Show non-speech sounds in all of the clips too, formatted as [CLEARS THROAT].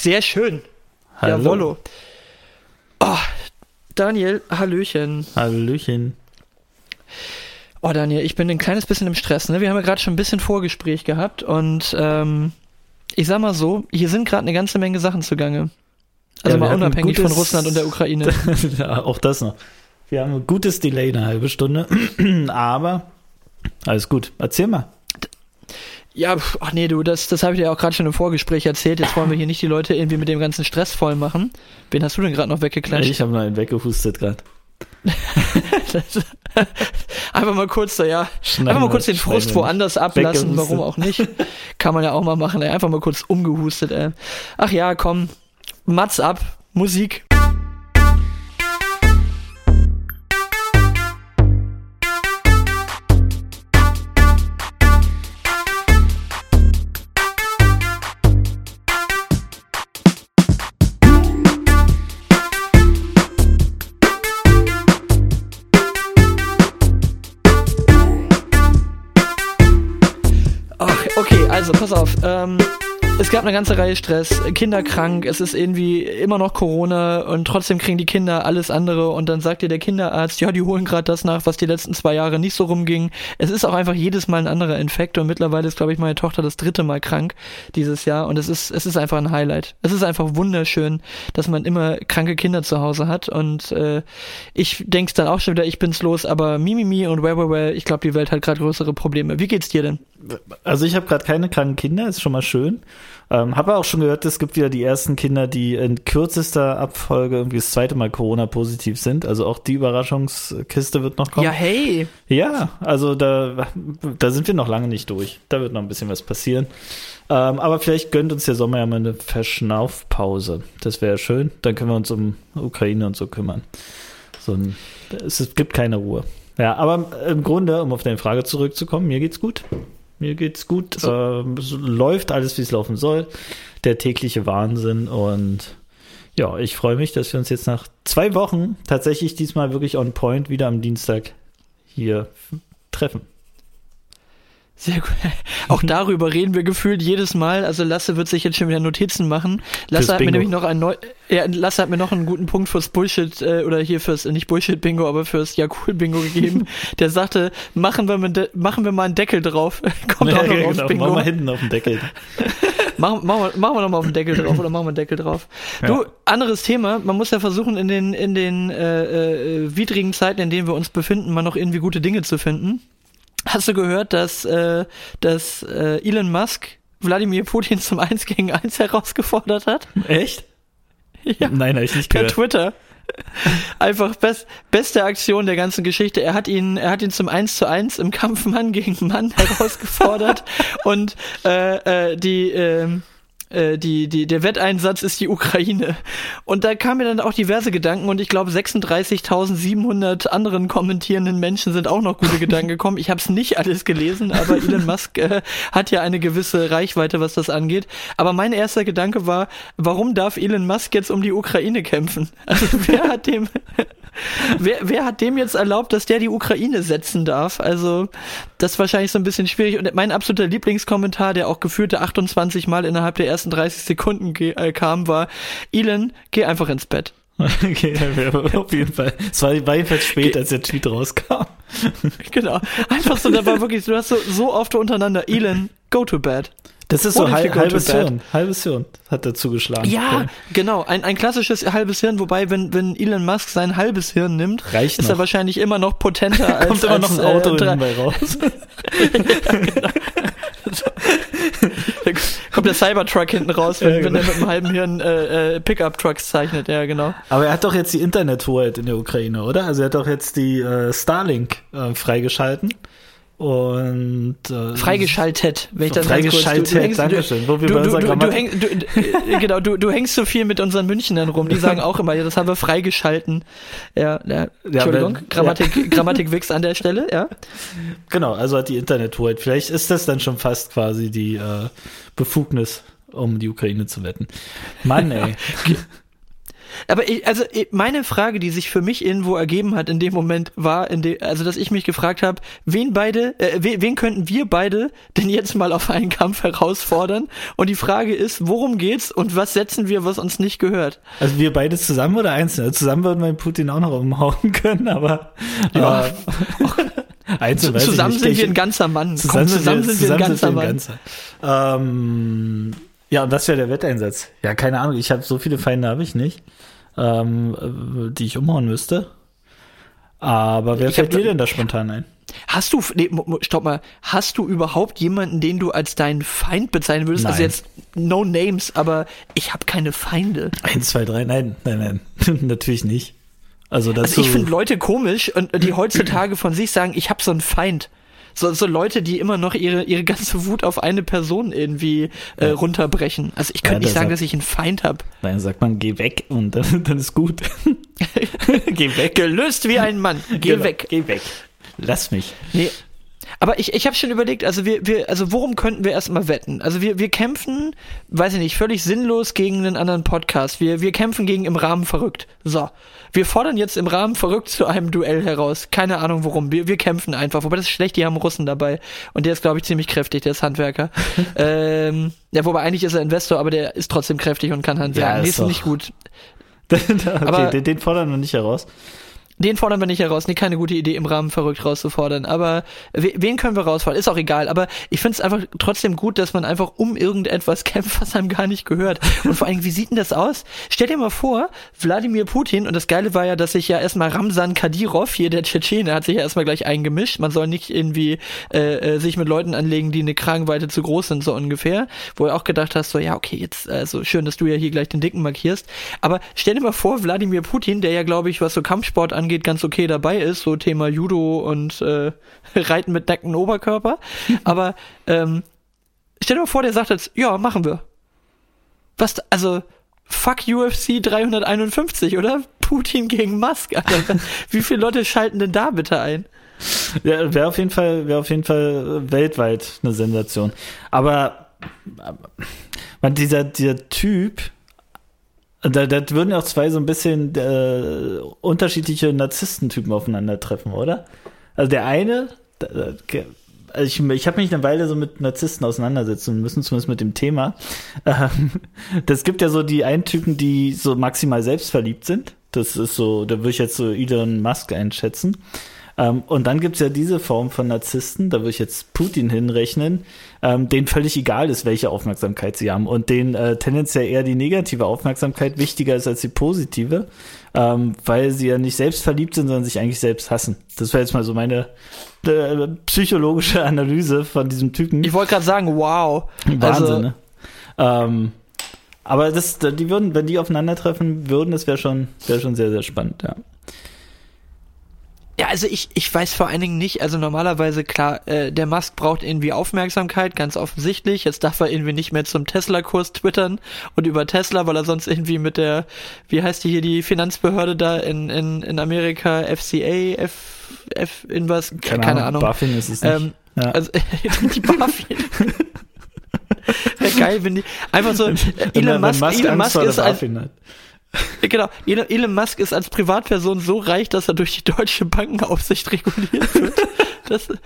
Sehr schön. Hallo. Jawollo. Oh, Daniel, Hallöchen. Hallöchen. Oh, Daniel, ich bin ein kleines bisschen im Stress. Ne? Wir haben ja gerade schon ein bisschen Vorgespräch gehabt und ähm, ich sag mal so, hier sind gerade eine ganze Menge Sachen zugange. Also Ja, mal unabhängig gutes- von Russland und der Ukraine. [LAUGHS] ja, auch das noch. Wir haben ein gutes Delay, eine halbe Stunde. [CLEARS THROAT] Aber alles gut. Erzähl mal. Ja, ach nee, du, das, das habe ich dir auch gerade schon im Vorgespräch erzählt. Jetzt wollen wir hier nicht die Leute irgendwie mit dem ganzen Stress voll machen. Wen hast du denn gerade noch weggeklatscht? Ich habe noch einen weggehustet gerade. [LAUGHS] Einfach mal kurz da, ja. Schneiden Einfach mal kurz den Frust woanders ablassen, warum auch nicht. Kann man ja auch mal machen, ey. Einfach mal kurz umgehustet, ey. Ach ja, komm. Mats ab. Musik. Pass auf. Ähm, es gab eine ganze Reihe Stress, Kinder krank, es ist irgendwie immer noch Corona und trotzdem kriegen die Kinder alles andere und dann sagt dir der Kinderarzt, ja, die holen gerade das nach, was die letzten zwei Jahre nicht so rumging. Es ist auch einfach jedes Mal ein anderer Infekt und mittlerweile ist, glaube ich, meine Tochter das dritte Mal krank dieses Jahr und es ist, es ist einfach ein Highlight. Es ist einfach wunderschön, dass man immer kranke Kinder zu Hause hat und äh, ich denk's dann auch schon wieder, ich bin's los, aber Mimimi und well, well, well, ich glaube, die Welt hat gerade größere Probleme. Wie geht's dir denn? Also ich habe gerade keine kranken Kinder, ist schon mal schön. Ähm, habe auch schon gehört, es gibt wieder die ersten Kinder, die in kürzester Abfolge irgendwie das zweite Mal Corona-positiv sind. Also auch die Überraschungskiste wird noch kommen. Ja, hey. Ja, also da, da sind wir noch lange nicht durch. Da wird noch ein bisschen was passieren. Ähm, aber vielleicht gönnt uns der Sommer ja mal eine Verschnaufpause. Das wäre schön. Dann können wir uns um Ukraine und so kümmern. So ein, es, es gibt keine Ruhe. Ja, aber im Grunde, um auf deine Frage zurückzukommen, mir geht's gut. Mir geht's gut. Ähm, es läuft alles, wie es laufen soll. Der tägliche Wahnsinn und ja, ich freue mich, dass wir uns jetzt nach zwei Wochen tatsächlich diesmal wirklich on point wieder am Dienstag hier treffen. Sehr gut. [LAUGHS] Auch darüber reden wir gefühlt jedes Mal. Also Lasse wird sich jetzt schon wieder Notizen machen. Lasse hat mir nämlich noch einen neu ja, Lasse hat mir noch einen guten Punkt fürs Bullshit äh, oder hier fürs nicht Bullshit Bingo, aber fürs ja cool Bingo gegeben. [LAUGHS] Der sagte, machen wir mal, machen wir mal einen Deckel drauf. [LAUGHS] Kommt auch noch Ja, aufs genau. Bingo. Mach mal hinten auf dem Deckel. Machen, machen, wir, machen wir noch mal auf den Deckel drauf oder machen wir einen Deckel drauf. Du, anderes Thema. Man muss ja versuchen, in den, in den äh, äh, widrigen Zeiten, in denen wir uns befinden, mal noch irgendwie gute Dinge zu finden. Hast du gehört, dass, äh, dass äh, Elon Musk Wladimir Putin zum 1 gegen 1 herausgefordert hat? Echt? [LAUGHS] Ja. Nein, habe ich nicht Per gehört. Twitter. Einfach best, beste Aktion der ganzen Geschichte. Er hat ihn, er hat ihn zum 1 zu 1 im Kampf Mann gegen Mann [LAUGHS] herausgefordert und äh, äh, die, ähm, äh, die, die, der Wetteinsatz ist die Ukraine. Und da kamen mir dann auch diverse Gedanken und ich glaube 36.700 anderen kommentierenden Menschen sind auch noch gute [LAUGHS] Gedanken gekommen. Ich habe es nicht alles gelesen, aber Elon [LAUGHS] Musk äh, hat ja eine gewisse Reichweite, was das angeht. Aber mein erster Gedanke war, warum darf Elon Musk jetzt um die Ukraine kämpfen? Also [LAUGHS] wer hat dem Wer, wer hat dem jetzt erlaubt, dass der die Ukraine setzen darf? Also, das ist wahrscheinlich so ein bisschen schwierig. Und mein absoluter Lieblingskommentar, der auch geführte 28 Mal innerhalb der ersten 30 Sekunden äh, kam, war, Elon, geh einfach ins Bett. [LAUGHS] Okay, ja, auf jeden Fall. Es war, war jedenfalls spät, als der Tweet rauskam. [LAUGHS] Genau. Einfach so, da war wirklich, du hast so, so oft untereinander, Elon, go to bed. Das ist so halb, halbes? Hirn. Halbes Hirn hat er zugeschlagen. Ja, genau. Ein, ein klassisches halbes Hirn, wobei, wenn, wenn Elon Musk sein halbes Hirn nimmt, Reicht ist noch. er wahrscheinlich immer noch potenter [LAUGHS] als, Kommt immer als, noch ein Auto äh, dabei raus. Da kommt der Cybertruck hinten raus, wenn, Ja, wenn genau. er mit einem halben Hirn äh, äh, Pickup-Trucks zeichnet. Ja, genau. Aber er hat doch jetzt die Internethoheit in der Ukraine, oder? Also er hat doch jetzt die äh, Starlink äh, freigeschalten. Und äh, Freigeschaltet, wenn ich das Freigeschaltet, kurz, du, Dankeschön. Wo wir Du, du, du, du, Grammatik- häng, du, äh, genau, du, du hängst so viel mit unseren Münchnern rum. Die sagen auch immer, ja, das haben wir freigeschalten. Ja, ja Entschuldigung, wenn- Grammatik, Grammatik wächst an der Stelle, ja. Genau, also hat die Internethoheit. Vielleicht ist das dann schon fast quasi die äh, Befugnis, um die Ukraine zu wetten. Mann, ey. Aber ich, also ich, meine Frage, die sich für mich irgendwo ergeben hat in dem Moment, war, in de, also dass ich mich gefragt habe, wen beide, äh, wen, wen könnten wir beide denn jetzt mal auf einen Kampf herausfordern? Und die Frage ist, worum geht's und was setzen wir, was uns nicht gehört? Also wir beide zusammen oder einzeln? Zusammen würden wir Putin auch noch umhauen [LAUGHS] können, aber Ja. äh, [LAUGHS] einzeln ich zusammen nicht. sind Ich- wir ein ganzer Mann. Zusammen, Komm, zusammen sind wir ein ganzer sind Mann. ganzer. Ähm, ja, und das wäre der Wetteinsatz. Ja, keine Ahnung, ich habe so viele Feinde habe ich nicht, ähm, äh, die ich umhauen müsste. Aber wer Ich fällt dir denn da spontan ein? Hast du, nee, stopp mal, hast du überhaupt jemanden, den du als deinen Feind bezeichnen würdest? Also Nein. jetzt no names, aber ich habe keine Feinde. Eins, zwei, drei, nein, nein, nein, [LAUGHS] natürlich nicht. Also. Also ich finde Leute komisch und die heutzutage von sich sagen, ich habe so einen Feind. So, so Leute, die immer noch ihre, ihre ganze Wut auf eine Person irgendwie äh, Ja. runterbrechen. Also ich könnte Ja, nicht sagen, hat- dass ich einen Feind habe. Nein, sagt man, geh weg und dann, [LAUGHS] dann ist gut. [LAUGHS] geh weg. Gelöst wie ein Mann. Geh Genau, weg. Geh weg. Lass mich. Nee. Aber ich, ich habe schon überlegt, also wir, wir, also worum könnten wir erstmal wetten? Also wir, wir kämpfen, weiß ich nicht, völlig sinnlos gegen einen anderen Podcast. Wir, wir kämpfen gegen im Rahmen verrückt. So. Wir fordern jetzt im Rahmen verrückt zu einem Duell heraus. Keine Ahnung warum. Wir, wir kämpfen einfach. Wobei das ist schlecht, die haben Russen dabei. Und der ist, glaube ich, ziemlich kräftig, der ist Handwerker. [LAUGHS] ähm, ja, wobei eigentlich ist er Investor, aber der ist trotzdem kräftig und kann handwerken. Ja, nee, ist nicht gut. [LAUGHS] okay, Aber- den, den fordern wir nicht heraus. Den fordern wir nicht heraus. Nee, keine gute Idee, im Rahmen verrückt rauszufordern. Aber we- wen können wir rausfordern? Ist auch egal. Aber ich finde es einfach trotzdem gut, dass man einfach um irgendetwas [LAUGHS] kämpft, was einem gar nicht gehört. Und vor allem, wie sieht denn das aus? Stell dir mal vor, Wladimir Putin, und das Geile war ja, dass sich ja erstmal Ramsan Kadyrov, hier der Tschetschene, hat sich ja erstmal gleich eingemischt. Man soll nicht irgendwie äh, äh, sich mit Leuten anlegen, die eine Kragenweite zu groß sind, so ungefähr. Wo du auch gedacht hast, so, ja, okay, jetzt, also schön, dass du ja hier gleich den Dicken markierst. Aber stell dir mal vor, Wladimir Putin, der ja, glaube ich, was so Kampfsport angeht, ganz okay dabei ist, so Thema Judo und äh, [LAUGHS] Reiten mit nacktem Oberkörper. [LAUGHS] Aber ähm, stell dir mal vor, der sagt jetzt, ja, machen wir. Was, also, fuck UFC 351, oder? [LAUGHS] Putin gegen Musk, Alter. Wie viele Leute schalten denn da bitte ein? Ja, wäre auf jeden Fall, wäre auf jeden Fall äh, weltweit eine Sensation. Aber, aber man, dieser, dieser Typ, da, da würden ja auch zwei so ein bisschen äh, unterschiedliche Narzisstentypen aufeinandertreffen, oder? Also der eine, da- also ich, ich habe mich eine Weile so mit Narzissten auseinandersetzen müssen, zumindest mit dem Thema. Ähm, das gibt ja so die einen Typen, die so maximal selbstverliebt sind. Das ist so, da würde ich jetzt so Elon Musk einschätzen. Ähm, und dann gibt's ja diese Form von Narzissten, da würde ich jetzt Putin hinrechnen, ähm, denen völlig egal ist, welche Aufmerksamkeit sie haben und denen äh, tendenziell eher die negative Aufmerksamkeit wichtiger ist als die positive, ähm, weil sie ja nicht selbst verliebt sind, sondern sich eigentlich selbst hassen. Das wäre jetzt mal so meine äh, psychologische Analyse von diesem Typen. Ich wollte gerade sagen, wow. Wahnsinn, also, ne? Ähm, aber das, die würden, wenn die aufeinandertreffen würden, das wäre schon, wäre schon sehr, sehr spannend, ja. Ja, also ich, ich weiß vor allen Dingen nicht, also normalerweise klar, äh, der Musk braucht irgendwie Aufmerksamkeit, ganz offensichtlich. Jetzt darf er irgendwie nicht mehr zum Tesla-Kurs twittern und über Tesla, weil er sonst irgendwie mit der, wie heißt die hier, die Finanzbehörde da in, in, in Amerika, FCA, F, F, in was, keine, Ahnung. BaFin ist es nicht. Ähm, ja. Also [LAUGHS] die BaFin. [LAUGHS] Wäre geil, wenn die einfach so Elon Musk, Elon Musk vor der ist hat. Genau, Elon, Musk ist als Privatperson so reich, dass er durch die deutsche Bankenaufsicht reguliert wird. Das ist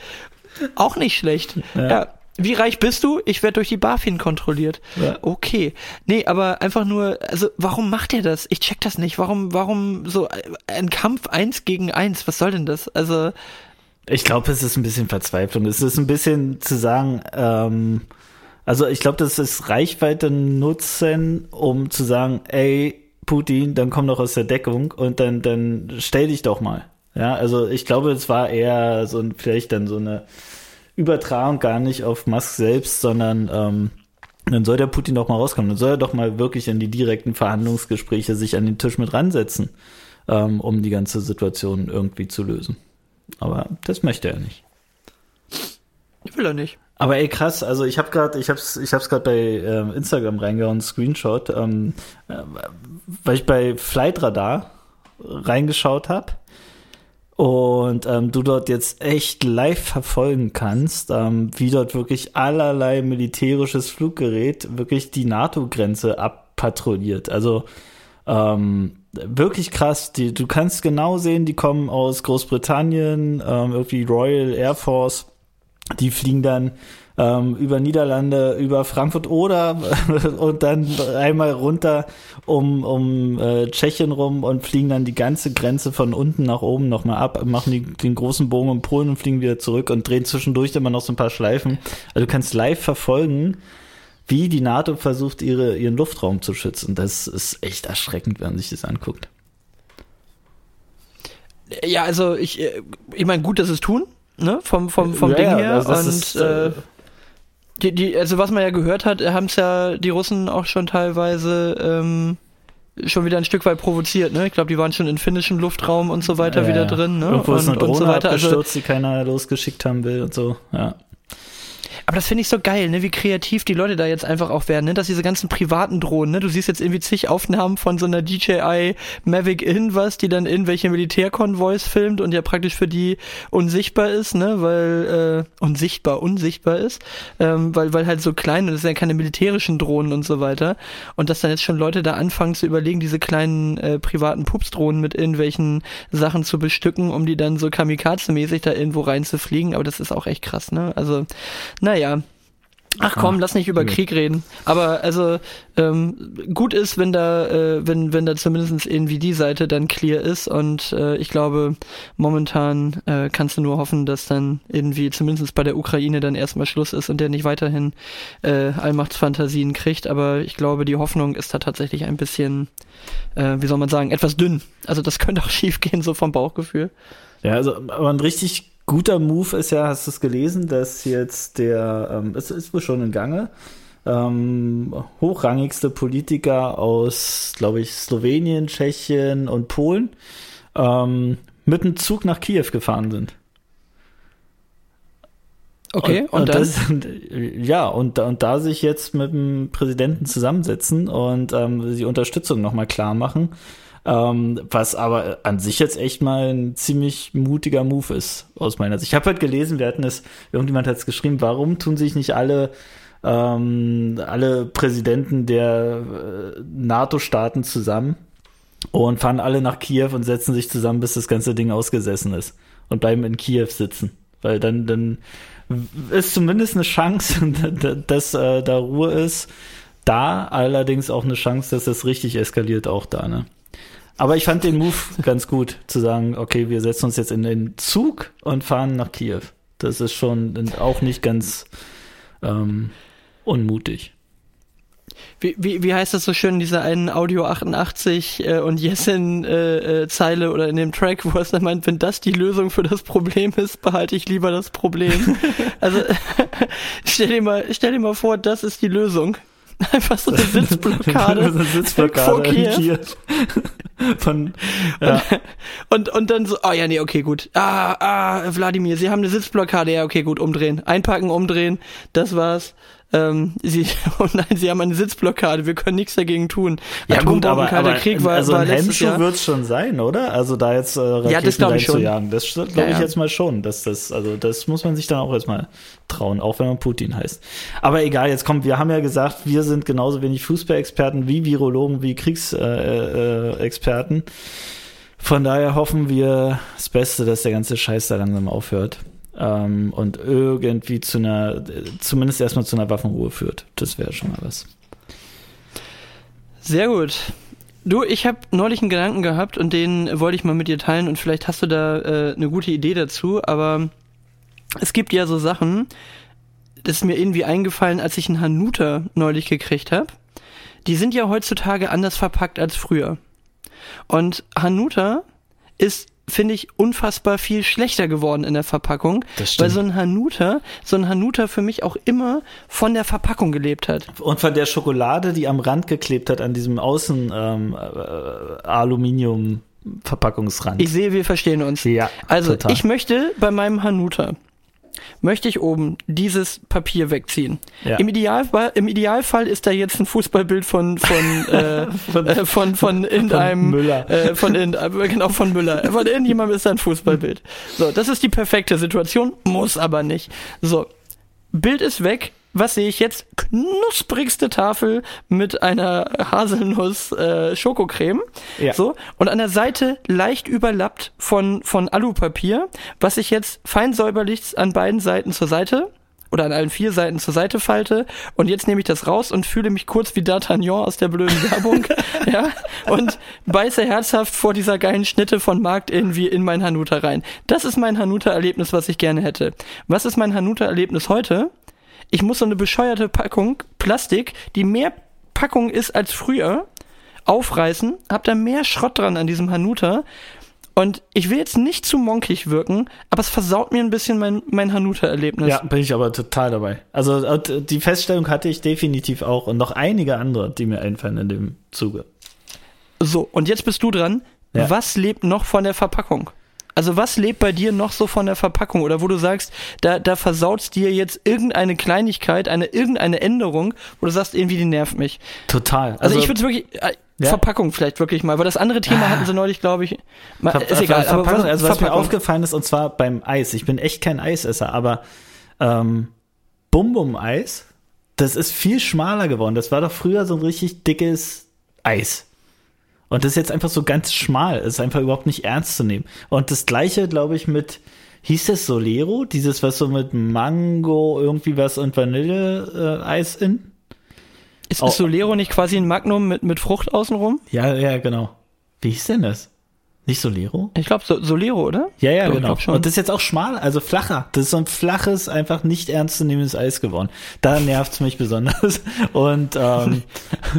auch nicht schlecht. Ja. Ja. Wie reich bist du? Ich werde durch die BaFin kontrolliert. Ja. Okay. Nee, aber einfach nur, also warum macht er das? Ich check das nicht. Warum, warum so ein Kampf eins gegen eins? Was soll denn das? Also, Ich glaube, es ist ein bisschen Verzweiflung. Es ist ein bisschen zu sagen, ähm, also ich glaube, das ist Reichweite nutzen, um zu sagen, ey, Putin, dann komm doch aus der Deckung und dann, dann stell dich doch mal. Ja, also ich glaube, es war eher so ein, vielleicht dann so eine Übertragung gar nicht auf Musk selbst, sondern ähm, dann soll der Putin doch mal rauskommen. Dann soll er doch mal wirklich in die direkten Verhandlungsgespräche sich an den Tisch mit ransetzen, ähm, um die ganze Situation irgendwie zu lösen. Aber das möchte er nicht. will er nicht. Aber ey, krass, also ich habe gerade, ich hab's, ich hab's gerade bei ähm, Instagram reingehauen, Screenshot, ähm, äh, weil ich bei Flightradar reingeschaut habe und ähm, du dort jetzt echt live verfolgen kannst, ähm, wie dort wirklich allerlei militärisches Fluggerät wirklich die NATO-Grenze abpatrouilliert. Also Ähm, wirklich krass. Die, du kannst genau sehen, die kommen aus Großbritannien, ähm, irgendwie Royal Air Force. Die fliegen dann ähm, über Niederlande, über Frankfurt oder [LAUGHS] und dann einmal runter um, um äh, Tschechien rum und fliegen dann die ganze Grenze von unten nach oben nochmal ab, machen die, den großen Bogen um Polen und fliegen wieder zurück und drehen zwischendurch immer noch so ein paar Schleifen. Also du kannst live verfolgen, wie die NATO versucht, ihre, ihren Luftraum zu schützen. Das ist echt erschreckend, wenn man sich das anguckt. Ja, also ich, äh, ich meine, gut, dass es tun, ne? Vom, vom, vom ja, Ding her. Also und ist, äh, äh, die, die, also was man ja gehört hat, haben es ja die Russen auch schon teilweise ähm, schon wieder ein Stück weit provoziert, ne? Ich glaube, die waren schon in finnischem Luftraum und so weiter ja, wieder drin, ne? Irgendwo und, ist eine Drohne und so weiter. Also, die keiner losgeschickt haben will und so, ja. Aber das finde ich so geil, ne, wie kreativ die Leute da jetzt einfach auch werden, ne, dass diese ganzen privaten Drohnen, ne, du siehst jetzt irgendwie zig Aufnahmen von so einer DJI Mavic irgendwas, die dann irgendwelche Militärkonvois filmt und ja praktisch für die unsichtbar ist, ne, weil, äh, unsichtbar, unsichtbar ist, ähm, weil, weil halt so klein und es sind ja keine militärischen Drohnen und so weiter. Und dass dann jetzt schon Leute da anfangen zu überlegen, diese kleinen äh, privaten Pupsdrohnen mit irgendwelchen Sachen zu bestücken, um die dann so kamikaze-mäßig da irgendwo reinzufliegen, aber das ist auch echt krass, ne, also, naja. Ach komm, Ach, lass nicht über Krieg reden. Aber also ähm, gut ist, wenn da, äh, wenn wenn da zumindest irgendwie die Seite dann clear ist. Und äh, ich glaube, momentan äh, kannst du nur hoffen, dass dann irgendwie zumindest bei der Ukraine dann erstmal Schluss ist und der nicht weiterhin äh, Allmachtsfantasien kriegt. Aber ich glaube, die Hoffnung ist da tatsächlich ein bisschen, äh, wie soll man sagen, etwas dünn. Also das [LAUGHS] könnte auch schief gehen, so vom Bauchgefühl. Ja, also aber ein richtig guter Move ist ja, hast du es gelesen, dass jetzt der, ähm, es ist wohl schon in Gange, ähm, hochrangigste Politiker aus, glaube ich, Slowenien, Tschechien und Polen ähm, mit dem Zug nach Kiew gefahren sind. Okay, und, und, und das, ja, und, und da sich jetzt mit dem Präsidenten zusammensetzen und ähm, die Unterstützung nochmal klar machen ähm, was aber an sich jetzt echt mal ein ziemlich mutiger Move ist, aus meiner Sicht. Ich habe halt gelesen, wir hatten es, irgendjemand hat es geschrieben, warum tun sich nicht alle ähm, alle Präsidenten der äh, NATO-Staaten zusammen und fahren alle nach Kiew und setzen sich zusammen, bis das ganze Ding ausgesessen ist und bleiben in Kiew sitzen. Weil dann, dann ist zumindest eine Chance, [LAUGHS] dass äh, da Ruhe ist. Da allerdings auch eine Chance, dass das richtig eskaliert, auch da, ne? Aber ich fand den Move ganz gut, zu sagen, okay, wir setzen uns jetzt in den Zug und fahren nach Kiew. Das ist schon auch nicht ganz ähm, unmutig. Wie, wie, wie heißt das so schön in dieser einen Audio 88 äh, und Jessin äh, äh, Zeile oder in dem Track, wo es dann meint, wenn das die Lösung für das Problem ist, behalte ich lieber das Problem. [LAUGHS] also [LAUGHS] stell dir mal, stell dir mal vor, das ist die Lösung. [LAUGHS] Einfach so eine Sitzblockade. [LAUGHS] so eine Sitzblockade Kiew. [LAUGHS] Von, ja. und, und, und dann so, oh ja, nee, okay, gut. Ah, ah, Wladimir, Sie haben eine Sitzblockade. Ja, okay, gut, umdrehen. Einpacken, umdrehen. Das war's ähm, sie, [LAUGHS] oh nein, sie haben eine Sitzblockade, wir können nichts dagegen tun. Ja, ja gut, aber, aber Krieg war, also war ein Hemmschuh wird es schon sein, oder? Also da jetzt äh, Raketen ja, das glaube ich schon. Jagen. Das glaube ja, ich jetzt mal schon. Dass das, also das muss man sich dann auch jetzt mal trauen, auch wenn man Putin heißt. Aber egal, jetzt kommt, wir haben ja gesagt, wir sind genauso wenig Fußballexperten wie Virologen, wie Kriegsexperten. Äh, äh, Von daher hoffen wir das Beste, dass der ganze Scheiß da langsam aufhört ähm, und irgendwie zu einer, zumindest erstmal zu einer Waffenruhe führt. Das wäre schon mal was. Sehr gut. Du, ich habe neulich einen Gedanken gehabt und den wollte ich mal mit dir teilen und vielleicht hast du da äh, eine gute Idee dazu, aber es gibt ja so Sachen, das ist mir irgendwie eingefallen, als ich einen Hanuta neulich gekriegt habe. Die sind ja heutzutage anders verpackt als früher. Und Hanuta ist finde ich, unfassbar viel schlechter geworden in der Verpackung. Das stimmt. Weil so ein Hanuta, so ein Hanuta für mich auch immer von der Verpackung gelebt hat. Und von der Schokolade, die am Rand geklebt hat, an diesem Außen ähm, äh, Aluminium Verpackungsrand. Ich sehe, wir verstehen uns. Ja. Also, total. ich möchte bei meinem Hanuta möchte ich oben dieses Papier wegziehen. Ja. Im, Idealfall, Im Idealfall ist da jetzt ein Fußballbild von von [LAUGHS] äh, von, äh, von, von irgendeinem Müller. Äh, von in, äh, genau von Müller. Von irgendjemandem ist da ein Fußballbild. So, das ist die perfekte Situation, muss aber nicht. So, Bild ist weg, was sehe ich jetzt? Knusprigste Tafel mit einer Haselnuss äh, Schokocreme. Ja. So. Und an der Seite leicht überlappt von, von Alupapier, was ich jetzt fein säuberlich an beiden Seiten zur Seite oder an allen vier Seiten zur Seite falte und jetzt nehme ich das raus und fühle mich kurz wie D'Artagnan aus der blöden Werbung, [LAUGHS] ja, und beiße herzhaft vor dieser geilen Schnitte von Markt irgendwie in mein Hanuta rein. Das ist mein Hanuta-Erlebnis, was ich gerne hätte. Was ist mein Hanuta-Erlebnis heute? Ich muss so eine bescheuerte Packung Plastik, die mehr Packung ist als früher, aufreißen, hab da mehr Schrott dran an diesem Hanuta und ich will jetzt nicht zu monkig wirken, aber es versaut mir ein bisschen mein, mein Hanuta-Erlebnis. Ja, bin ich aber total dabei. Also und die Feststellung hatte ich definitiv auch und noch einige andere, die mir einfallen in dem Zuge. So, und jetzt bist du dran. Ja. Was lebt noch von der Verpackung? Also was lebt bei dir noch so von der Verpackung? Oder wo du sagst, da, da versaut's dir jetzt irgendeine Kleinigkeit, eine irgendeine Änderung, wo du sagst, irgendwie die nervt mich. Total. Also, ich würde wirklich, äh, Ja. Verpackung vielleicht wirklich mal, weil das andere Thema Ah. hatten sie neulich, glaube ich. Mal, Ver ist egal, aber Verpackung, was, also was mir Verpackung. aufgefallen ist, und zwar beim Eis. Ich bin echt kein Eisesser, aber ähm, Bum-Bum-Eis, das ist viel schmaler geworden. Das war doch früher so ein richtig dickes Eis. Und das ist jetzt einfach so ganz schmal. Ist einfach überhaupt nicht ernst zu nehmen. Und das gleiche, glaube ich, mit, hieß das Solero? Dieses, was so mit Mango irgendwie was und Vanille-Eis in? Ist, Oh. ist Solero nicht quasi ein Magnum mit, mit Frucht außenrum? Ja, ja, genau. Wie hieß denn das? Nicht Solero? Ich glaube, so, Solero, oder? Ja, ja, genau. glaub schon. Und das ist jetzt auch schmal, also flacher. Das ist so ein flaches, einfach nicht ernstzunehmendes Eis geworden. Da nervt's mich besonders. [LAUGHS] Und, ähm,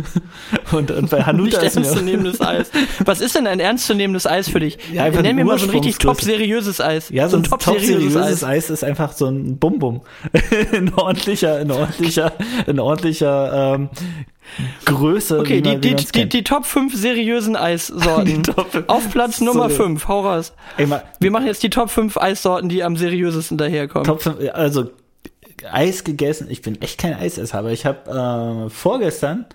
[LAUGHS] und, und bei Nicht Hanuta ist mir ernstzunehmendes Eis. Was ist denn ein ernstzunehmendes Eis für dich? Ja, einfach Nenn mir mal so ein richtig top seriöses Eis. ja, so ein top top-seriöses seriöses Eis. ist einfach so ein Bum-Bum. [LAUGHS] ein ordentlicher, ein ordentlicher, ein ordentlicher ähm, Größe. Okay, die, die, die, die Top 5 seriösen Eissorten. [LAUGHS] Auf Platz Nummer eine- 5, hau raus. Wir machen jetzt die Top 5 Eissorten, die am seriösesten daherkommen. Top 5, also Eis gegessen. Ich bin echt kein Eisesser, aber ich habe äh, vorgestern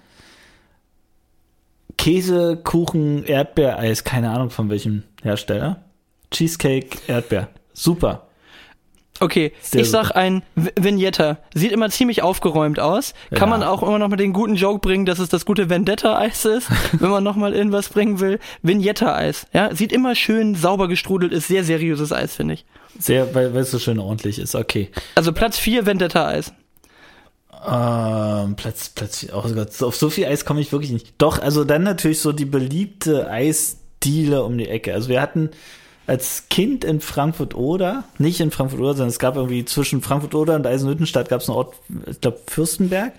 Käse, Kuchen, Erdbeereis, keine Ahnung von welchem Hersteller. Cheesecake, Erdbeer. Super. Okay, Sehr ich sag ein Vignetta. Sieht immer ziemlich aufgeräumt aus. Kann Ja. man auch immer noch mal den guten Joke bringen, dass es das gute Vendetta-Eis ist, [LAUGHS] wenn man noch mal irgendwas bringen will. Vignetta-Eis. Ja, sieht immer schön sauber gestrudelt, ist sehr seriöses Eis, finde ich. Sehr, weil, weil es so schön ordentlich ist. Okay. Also Platz 4 Vendetta-Eis. Ähm, Platz, Platz, oh Gott, auf so viel Eis komme ich wirklich nicht. Doch, also dann natürlich so die beliebte Eisdiele um die Ecke. Also wir hatten als Kind in Frankfurt oder, nicht in Frankfurt oder, sondern es gab irgendwie zwischen Frankfurt oder und Eisenhüttenstadt gab es einen Ort, ich glaube Fürstenberg,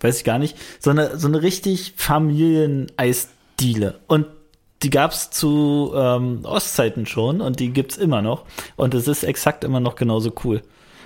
weiß ich gar nicht, so eine, so eine richtig Familien-Eisdiele. Und die gab's zu ähm, Ostzeiten schon und die gibt's immer noch. Und es ist exakt immer noch genauso cool.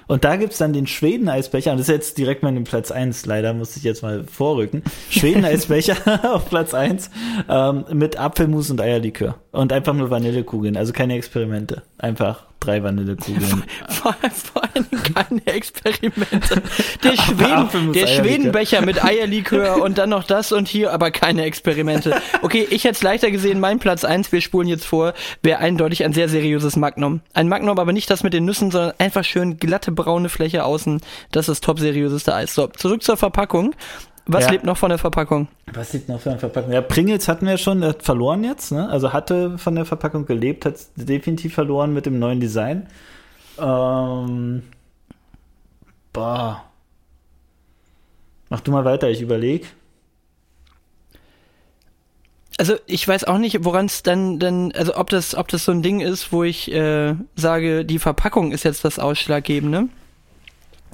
Und da gibt's dann den Schweden-Eisbecher, und das ist jetzt direkt mal in Platz 1, leider muss ich jetzt mal vorrücken. Schweden-Eisbecher [LAUGHS] [LAUGHS] auf Platz 1 ähm, mit Apfelmus und Eierlikör. Und einfach nur Vanillekugeln, also keine Experimente. Einfach drei Vanillekugeln. [LAUGHS] Vor, vor allem keine Experimente. Der, [LAUGHS] Schweden, der. Schwedenbecher mit [LAUGHS] Eierlikör und dann noch das und hier, aber keine Experimente. Okay, ich hätte es leichter gesehen, mein Platz 1, wir spulen jetzt vor, wäre eindeutig ein sehr seriöses Magnum. Ein Magnum, aber nicht das mit den Nüssen, sondern einfach schön glatte braune Fläche außen. Das ist top seriöseste Eis. So, zurück zur Verpackung. Was Ja. lebt noch von der Verpackung? Was liegt noch für eine Verpackung? Ja, Pringles hatten wir schon, der hat verloren jetzt, ne? Also hatte von der Verpackung gelebt, hat definitiv verloren mit dem neuen Design. Ähm, boah. Mach du mal weiter, ich überleg. Also ich weiß auch nicht, woran es dann, dann, also ob das, ob das so ein Ding ist, wo ich äh, sage, die Verpackung ist jetzt das Ausschlaggebende.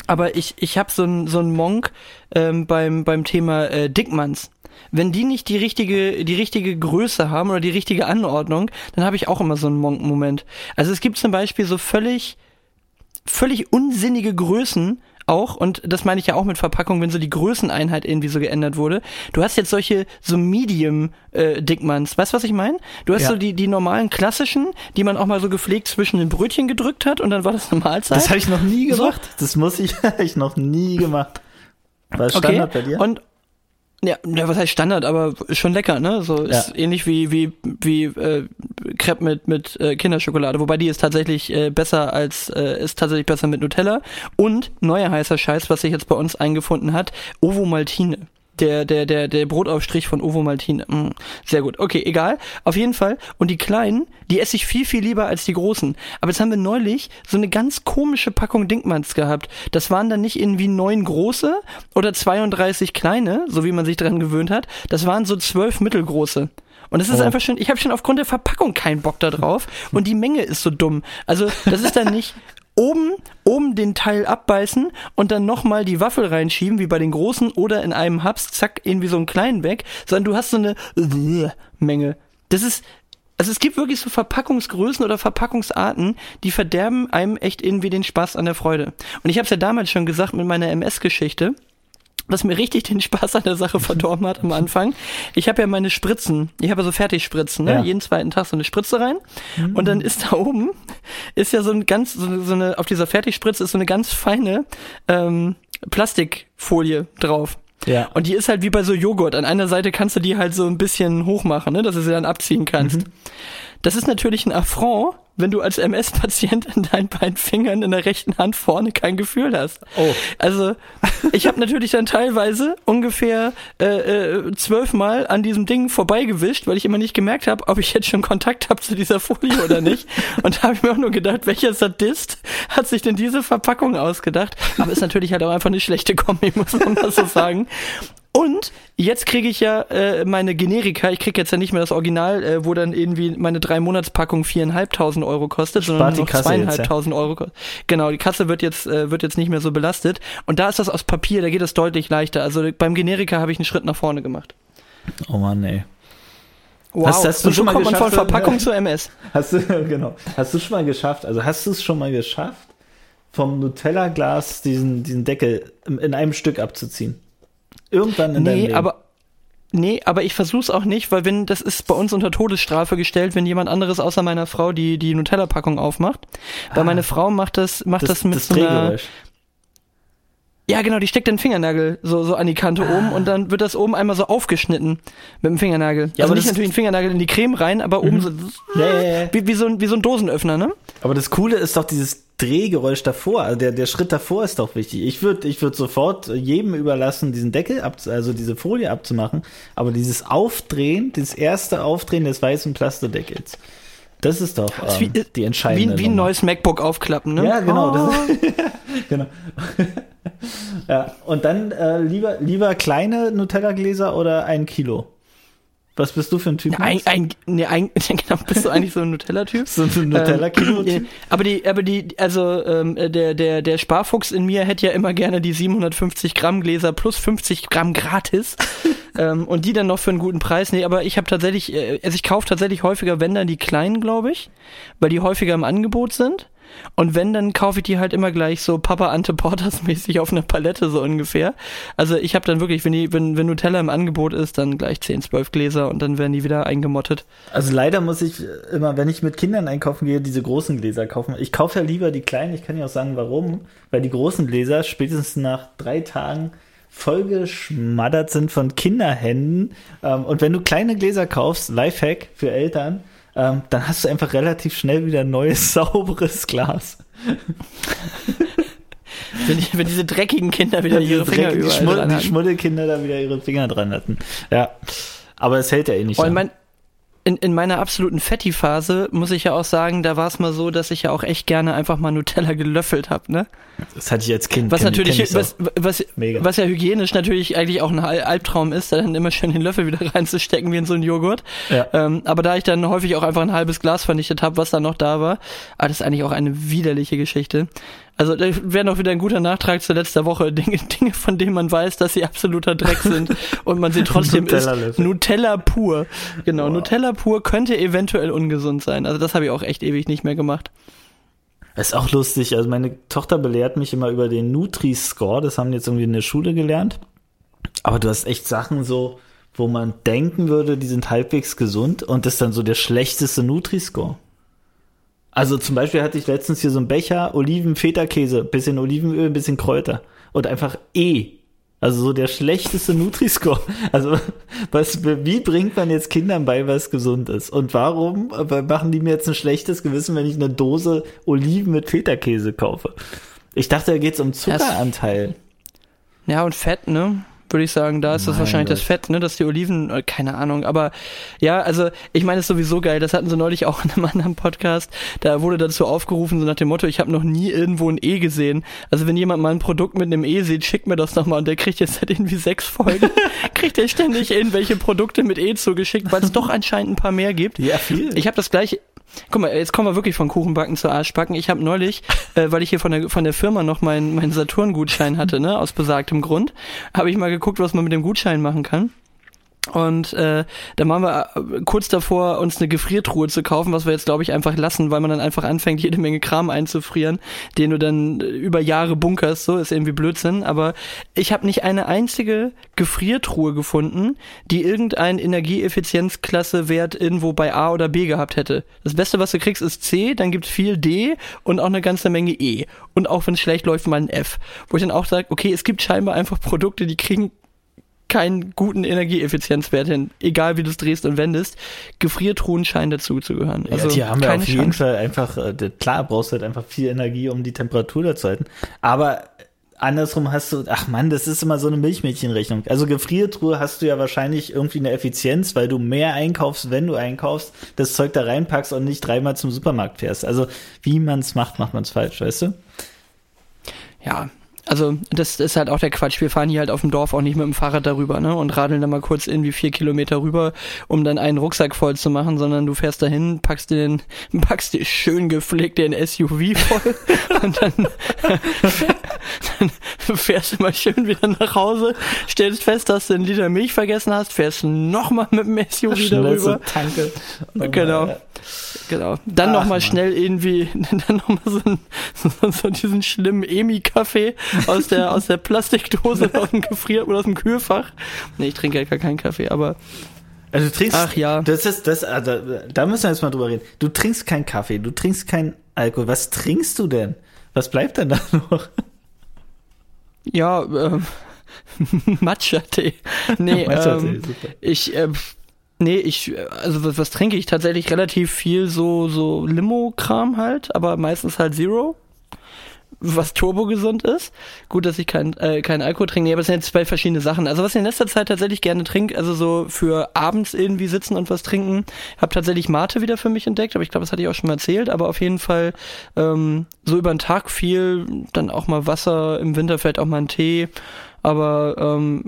Aber ich, ich habe so ein so Monk ähm, beim beim Thema äh, Dickmanns. Wenn die nicht die richtige die richtige Größe haben oder die richtige Anordnung, dann habe ich auch immer so einen Monk-Moment. Also es gibt zum Beispiel so völlig völlig unsinnige Größen auch, und das meine ich ja auch mit Verpackung, wenn so die Größeneinheit irgendwie so geändert wurde. Du hast jetzt solche so Medium äh, weißt du, was ich meine? Du hast Ja. so die, die normalen klassischen, die man auch mal so gepflegt zwischen den Brötchen gedrückt hat und dann war das eine Mahlzeit. Das habe ich noch nie So? gemacht. Das muss ich, [LAUGHS] ich noch nie gemacht. War Standard bei dir? Und ja, ja, was heißt Standard, aber schon lecker, ne? So ist Ja. ähnlich wie wie wie äh, Crepe mit, mit äh, Kinderschokolade, wobei die ist tatsächlich äh, besser als, äh, ist tatsächlich besser mit Nutella. Und neuer heißer Scheiß, was sich jetzt bei uns eingefunden hat, Ovo Maltine der, der, der, der Brotaufstrich von Ovo Maltine. Mm, sehr gut. Okay, egal. Auf jeden Fall. Und die kleinen, die esse ich viel, viel lieber als die großen. Aber jetzt haben wir neulich so eine ganz komische Packung Dinkmanns gehabt. Das waren dann nicht irgendwie neun große oder 32 kleine, so wie man sich dran gewöhnt hat. Das waren so zwölf mittelgroße. Und es ist oh. einfach schon, ich habe schon aufgrund der Verpackung keinen Bock da drauf und die Menge ist so dumm. Also das ist dann nicht, [LAUGHS] oben, oben den Teil abbeißen und dann nochmal die Waffel reinschieben, wie bei den großen, oder in einem Hubs, zack, irgendwie so einen kleinen weg, sondern du hast so eine Menge. Das ist, also es gibt wirklich so Verpackungsgrößen oder Verpackungsarten, die verderben einem echt irgendwie den Spaß an der Freude. Und ich habe es ja damals schon gesagt mit meiner MS-Geschichte was mir richtig den Spaß an der Sache verdorben hat am Anfang. Ich habe ja meine Spritzen, ich habe so Fertigspritzen, ne? Ja. jeden zweiten Tag so eine Spritze rein mhm. und dann ist da oben ist ja so ein ganz so, so eine auf dieser Fertigspritze ist so eine ganz feine ähm, Plastikfolie drauf. Ja. Und die ist halt wie bei so Joghurt. An einer Seite kannst du die halt so ein bisschen hochmachen, ne, dass du sie dann abziehen kannst. Mhm. Das ist natürlich ein Affront, wenn du als MS-Patient in deinen beiden Fingern in der rechten Hand vorne kein Gefühl hast. Oh. Also ich habe natürlich dann teilweise ungefähr äh, äh, zwölfmal an diesem Ding vorbeigewischt, weil ich immer nicht gemerkt habe, ob ich jetzt schon Kontakt habe zu dieser Folie oder nicht. [LAUGHS] Und da habe ich mir auch nur gedacht, welcher Sadist hat sich denn diese Verpackung ausgedacht? Aber ist natürlich halt auch einfach eine schlechte Kombi, muss man mal so sagen. Und jetzt kriege ich ja äh, meine Generika, ich kriege jetzt ja nicht mehr das Original, äh, wo dann irgendwie meine drei Monatspackung viereinhalbtausend Euro kostet, sondern nur zweieinhalbtausend ja. Euro. kostet. Genau, die Kasse wird jetzt äh, wird jetzt nicht mehr so belastet. Und da ist das aus Papier, da geht das deutlich leichter. Also beim Generika habe ich einen Schritt nach vorne gemacht. Oh Mann, ey. Wow, hast, hast du so schon mal kommt man von Verpackung zu MS. [LAUGHS] Hast du, genau. Hast du schon mal geschafft, also hast du es schon mal geschafft, vom Nutella-Glas diesen, diesen Deckel in einem Stück abzuziehen? Irgendwann in nee, deinem Leben. aber Nee, aber ich versuch's auch nicht, weil wenn das ist bei uns unter Todesstrafe gestellt, wenn jemand anderes außer meiner Frau die die Nutella Packung aufmacht, weil ah, meine Frau macht das macht das, das mit das so einer Ja, genau, die steckt den Fingernagel so so an die Kante ah. oben und dann wird das oben einmal so aufgeschnitten mit dem Fingernagel. Ja, also nicht natürlich den Fingernagel in die Creme rein, aber oben mhm. so ja, ja, ja. Wie, wie so ein wie so ein Dosenöffner, ne? Aber das coole ist doch dieses Drehgeräusch davor, also der, der Schritt davor ist doch wichtig. Ich würde ich würd sofort jedem überlassen, diesen Deckel ab, also diese Folie abzumachen, aber dieses Aufdrehen, das erste Aufdrehen des weißen Plastideckels, das ist doch ähm, wie, die entscheidende. Wie, wie ein neues MacBook aufklappen, ne? Ja, genau. Oh. [LAUGHS] genau. Ja, und dann äh, lieber, lieber kleine Nutella-Gläser oder ein Kilo? Was bist du für ein Typ? Ein, ein, nee, ein, [LAUGHS] genau, bist du eigentlich so ein Nutella-Typ? so ein Nutella-Kilo-Typ? Ähm, aber die, aber die, also ähm, der, der, der Sparfuchs in mir hätte ja immer gerne die 750 Gramm Gläser plus 50 Gramm gratis [LAUGHS] ähm, und die dann noch für einen guten Preis. Nee, aber ich habe tatsächlich, äh, also ich kaufe tatsächlich häufiger, wenn dann die kleinen, glaube ich, weil die häufiger im Angebot sind. Und wenn, dann kaufe ich die halt immer gleich so Papa Ante Porters [LAUGHS] mäßig auf einer Palette so ungefähr. Also ich habe dann wirklich, wenn, die, wenn, wenn Nutella im Angebot ist, dann gleich 10, 12 Gläser und dann werden die wieder eingemottet. Also leider muss ich immer, wenn ich mit Kindern einkaufen gehe, diese großen Gläser kaufen. Ich kaufe ja lieber die kleinen, ich kann ja auch sagen, warum. Weil die großen Gläser spätestens nach drei Tagen vollgeschmattert sind von Kinderhänden. Ähm, und wenn du kleine Gläser kaufst, Lifehack für Eltern, ähm, dann hast du einfach relativ schnell wieder neues, [LAUGHS] sauberes Glas. wenn, die, wenn diese dreckigen Kinder wieder ihre Finger Dreck, überall Schmuddel, dran Die Schmuddelkinder da wieder ihre Finger dran hatten. Ja. Aber es hält ja eh nicht. Und mein, in, in meiner absoluten Fetti-Phase muss ich ja auch sagen, da war es mal so, dass ich ja auch echt gerne einfach mal Nutella gelöffelt habe, ne? Das hatte ich als Kind. Was kenn, natürlich, kenn was, was, was ja hygienisch natürlich eigentlich auch ein Albtraum ist, da dann immer schön den Löffel wieder [LAUGHS] reinzustecken wie in so einen Joghurt. Ja. Ähm, aber da ich dann häufig auch einfach ein halbes Glas vernichtet habe, was da noch da war, ah, das ist eigentlich auch eine widerliche Geschichte. Also da wäre noch wieder ein guter Nachtrag zu letzter Woche. Dinge, Dinge, von denen man weiß, dass sie absoluter Dreck sind [LAUGHS] und man sie trotzdem Nutella isst. Nutella pur. Genau, wow. Nutella pur könnte eventuell ungesund sein. Also das habe ich auch echt ewig nicht mehr gemacht. Das ist auch lustig. Also meine Tochter belehrt mich immer über den Nutri-Score. Das haben die jetzt irgendwie in der Schule gelernt. Aber du hast echt Sachen so, wo man denken würde, die sind halbwegs gesund und das ist dann so der schlechteste Nutri-Score. Also zum Beispiel hatte ich letztens hier so einen Becher Oliven, Feta-Käse, bisschen Olivenöl, bisschen Kräuter und einfach E. Also so der schlechteste Nutri-Score. [LAUGHS] Also was, wie bringt man jetzt Kindern bei, was gesund ist? Und warum machen die mir jetzt ein schlechtes Gewissen, wenn ich eine Dose Oliven mit Feta-Käse kaufe? Ich dachte, da geht es um Zuckeranteil. Ja, und Fett, ne? Würde ich sagen. Da ist das wahrscheinlich Gott. das Fett, ne, dass die Oliven, äh, keine Ahnung. Aber ja, also ich meine, es ist sowieso geil. Das hatten sie neulich auch in einem anderen Podcast. Da wurde dazu aufgerufen, so nach dem Motto, ich habe noch nie irgendwo ein E gesehen. Also wenn jemand mal ein Produkt mit einem E sieht, schickt mir das nochmal. Und der kriegt jetzt seit [LAUGHS] irgendwie sechs Folgen, [LAUGHS] kriegt er ständig irgendwelche Produkte mit E zugeschickt, weil es doch anscheinend ein paar mehr gibt. Ja, viel. Ich habe das gleiche, Guck mal, jetzt kommen wir wirklich von Kuchenbacken zu Arschbacken. Ich habe neulich, [LAUGHS] äh, weil ich hier von der von der Firma noch meinen mein Saturn-Gutschein hatte, ne, aus besagtem Grund, habe ich mal geguckt, was man mit dem Gutschein machen kann. Und äh, da waren wir äh, kurz davor, uns eine Gefriertruhe zu kaufen, was wir jetzt, glaube ich, einfach lassen, weil man dann einfach anfängt, jede Menge Kram einzufrieren, den du dann äh, über Jahre bunkerst. So ist irgendwie Blödsinn. Aber ich habe nicht eine einzige Gefriertruhe gefunden, die irgendein Energieeffizienzklasse-Wert irgendwo bei A oder B gehabt hätte. Das Beste, was du kriegst, ist C, dann gibt's viel D und auch eine ganze Menge E. Und auch wenn es schlecht läuft, mal ein F. Wo ich dann auch sage, okay, es gibt scheinbar einfach Produkte, die kriegen keinen guten Energieeffizienzwert hin, egal wie du es drehst und wendest. Gefriertruhen scheinen dazu zu gehören. Also ja, die haben wir auf jeden Chance. Fall einfach, äh, klar brauchst du halt einfach viel Energie, um die Temperatur da zu halten. Aber andersrum hast du, ach man, das ist immer so eine Milchmädchenrechnung. Also Gefriertruhe hast du ja wahrscheinlich irgendwie eine Effizienz, weil du mehr einkaufst, wenn du einkaufst, das Zeug da reinpackst und nicht dreimal zum Supermarkt fährst. Also wie man es macht, macht man es falsch, weißt du? Ja, also das ist halt auch der Quatsch. Wir fahren hier halt auf dem Dorf auch nicht mit dem Fahrrad darüber, ne? Und radeln dann mal kurz irgendwie vier Kilometer rüber, um dann einen Rucksack voll zu machen, sondern du fährst dahin, packst dir den, [LAUGHS] packst dir schön gepflegt den SUV voll [LAUGHS] und dann, [LAUGHS] dann [LAUGHS] fährst du mal schön wieder nach Hause, stellst fest, dass du einen Liter Milch vergessen hast, fährst nochmal mit dem SUV darüber. Tanke. Oh genau. Genau. Dann nochmal schnell irgendwie, [LAUGHS] dann nochmal so, so, so diesen schlimmen Emi-Kaffee aus der, aus der Plastikdose [LAUGHS] aus dem Gefrier oder aus dem Kühlfach. Nee, ich trinke ja gar keinen Kaffee, aber. Also du trinkst. Ach ja. Das ist, das, also, da müssen wir jetzt mal drüber reden. Du trinkst keinen Kaffee, du trinkst keinen Alkohol. Was trinkst du denn? Was bleibt denn da noch? Ja, ähm, [LAUGHS] Matcha-Tee. Nee, [LAUGHS] Matcha-Tee, ähm, super. Ich, äh, Nee, ich, also was, was trinke ich? Tatsächlich relativ viel so, so Limo-Kram halt, aber meistens halt Zero. Was turbogesund ist. Gut, dass ich kein, äh, kein Alkohol trinke, nee, aber es sind jetzt zwei verschiedene Sachen. Also was ich in letzter Zeit tatsächlich gerne trinke, also so für abends irgendwie sitzen und was trinken, habe tatsächlich Mate wieder für mich entdeckt, aber ich glaube, das hatte ich auch schon mal erzählt, aber auf jeden Fall ähm, so über den Tag viel, dann auch mal Wasser, im Winter vielleicht auch mal einen Tee aber ähm,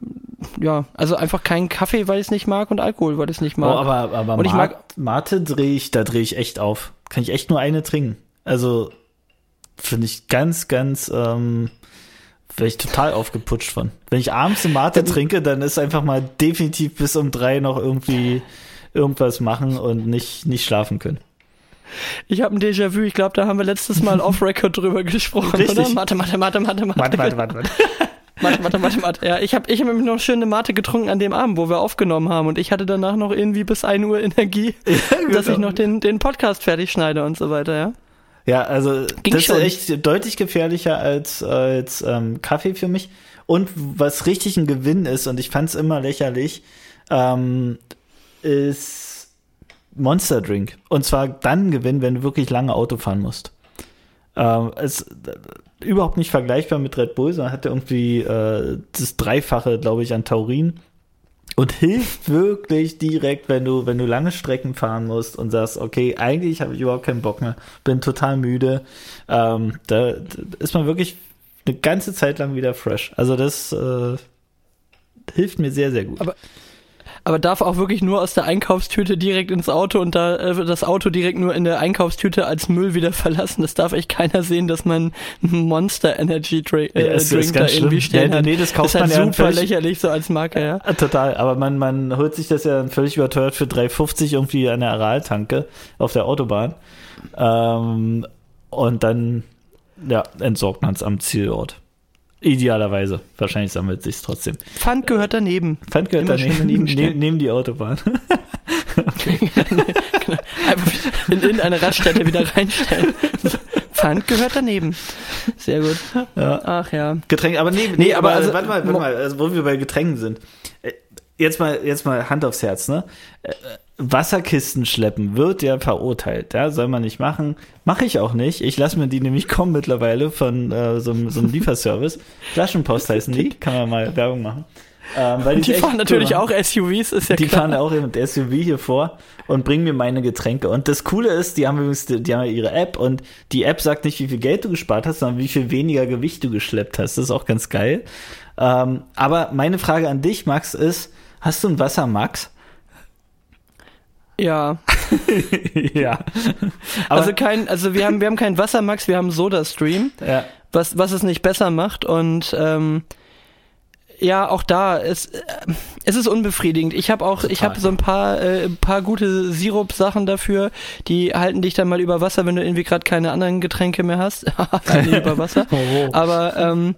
ja, also einfach keinen Kaffee, weil ich es nicht mag und Alkohol, weil ich es nicht mag. Oh, aber aber und ich mag Mate drehe ich, da drehe ich echt auf. Kann ich echt nur eine trinken. Also finde ich ganz, ganz, ähm, wäre ich total aufgeputscht von. Wenn ich abends eine Mate trinke, dann ist einfach mal definitiv bis um drei noch irgendwie irgendwas machen und nicht, nicht schlafen können. Ich habe ein Déjà-vu, ich glaube, da haben wir letztes Mal [LAUGHS] off-Record drüber gesprochen, Richtig. oder? Mathe, Mathe, Mathe, Mathe, Mathe. Mathe, Mathe, Mathe, Mathe. Warte, warte, warte, warte. [LAUGHS] Ja, ich habe ich hab nämlich noch schöne Mate getrunken an dem Abend, wo wir aufgenommen haben. Und ich hatte danach noch irgendwie bis 1 Uhr Energie, [LAUGHS] ja, genau. dass ich noch den, den Podcast fertig schneide und so weiter, ja. Ja, also Ging das schon. ist echt deutlich gefährlicher als, als ähm, Kaffee für mich. Und was richtig ein Gewinn ist, und ich fand es immer lächerlich, ähm, ist Monster Drink. Und zwar dann ein Gewinn, wenn du wirklich lange Auto fahren musst. Ähm, es, überhaupt nicht vergleichbar mit Red Bull, sondern hat irgendwie äh, das Dreifache, glaube ich, an Taurin und hilft wirklich direkt, wenn du, wenn du lange Strecken fahren musst und sagst, okay, eigentlich habe ich überhaupt keinen Bock mehr, bin total müde. Ähm, da, da ist man wirklich eine ganze Zeit lang wieder fresh. Also das äh, hilft mir sehr, sehr gut. Aber aber darf auch wirklich nur aus der Einkaufstüte direkt ins Auto und da äh, das Auto direkt nur in der Einkaufstüte als Müll wieder verlassen. Das darf echt keiner sehen, dass man Monster Energy Drink, äh, ja, Drink da irgendwie stehen ja, hat. Nee, das kauft das man halt ja super lächerlich so als Marke, ja. ja. Total, aber man, man holt sich das ja völlig überteuert für 3,50 irgendwie an der Araltanke auf der Autobahn. Ähm, und dann ja, entsorgt man es am Zielort. Idealerweise. Wahrscheinlich sammelt sich trotzdem. Pfand gehört daneben. Pfand gehört Immer daneben. Neben, neben die Autobahn. [LAUGHS] Einfach in irgendeine Raststätte wieder reinstellen. Pfand gehört daneben. Sehr gut. Ja. Ach ja. Getränke, aber nee, Nee, nee aber aber, also- warte mal, warte mal, also wo wir bei Getränken sind. Äh, Jetzt mal, jetzt mal Hand aufs Herz, ne? Wasserkisten schleppen wird ja verurteilt, ja, soll man nicht machen. Mache ich auch nicht. Ich lasse mir die nämlich kommen mittlerweile von äh, so, einem- so einem Lieferservice. Flaschenpost heißen die, kann man mal Werbung machen. Ähm, weil Die echt fahren cool natürlich machen. auch SUVs, ist ja Die klar. fahren auch mit SUV hier vor und bringen mir meine Getränke. Und das Coole ist, die haben übrigens, die haben ihre App und die App sagt nicht, wie viel Geld du gespart hast, sondern wie viel weniger Gewicht du geschleppt hast. Das ist auch ganz geil. Ähm, aber meine Frage an dich, Max, ist, hast du ein Wasser, Max? Ja. [LAUGHS] ja. Aber, also kein, also wir haben, wir haben keinen Wassermax, wir haben SodaStream, ja. was, was es nicht besser macht und ähm, ja, auch da, es, äh, es ist unbefriedigend. Ich habe auch, ich Total. habe so ein paar, äh, paar gute Sirup-Sachen dafür, die halten dich dann mal über Wasser, wenn du irgendwie gerade keine anderen Getränke mehr hast. [LAUGHS] über Wasser. [LAUGHS] Oh. Aber ähm,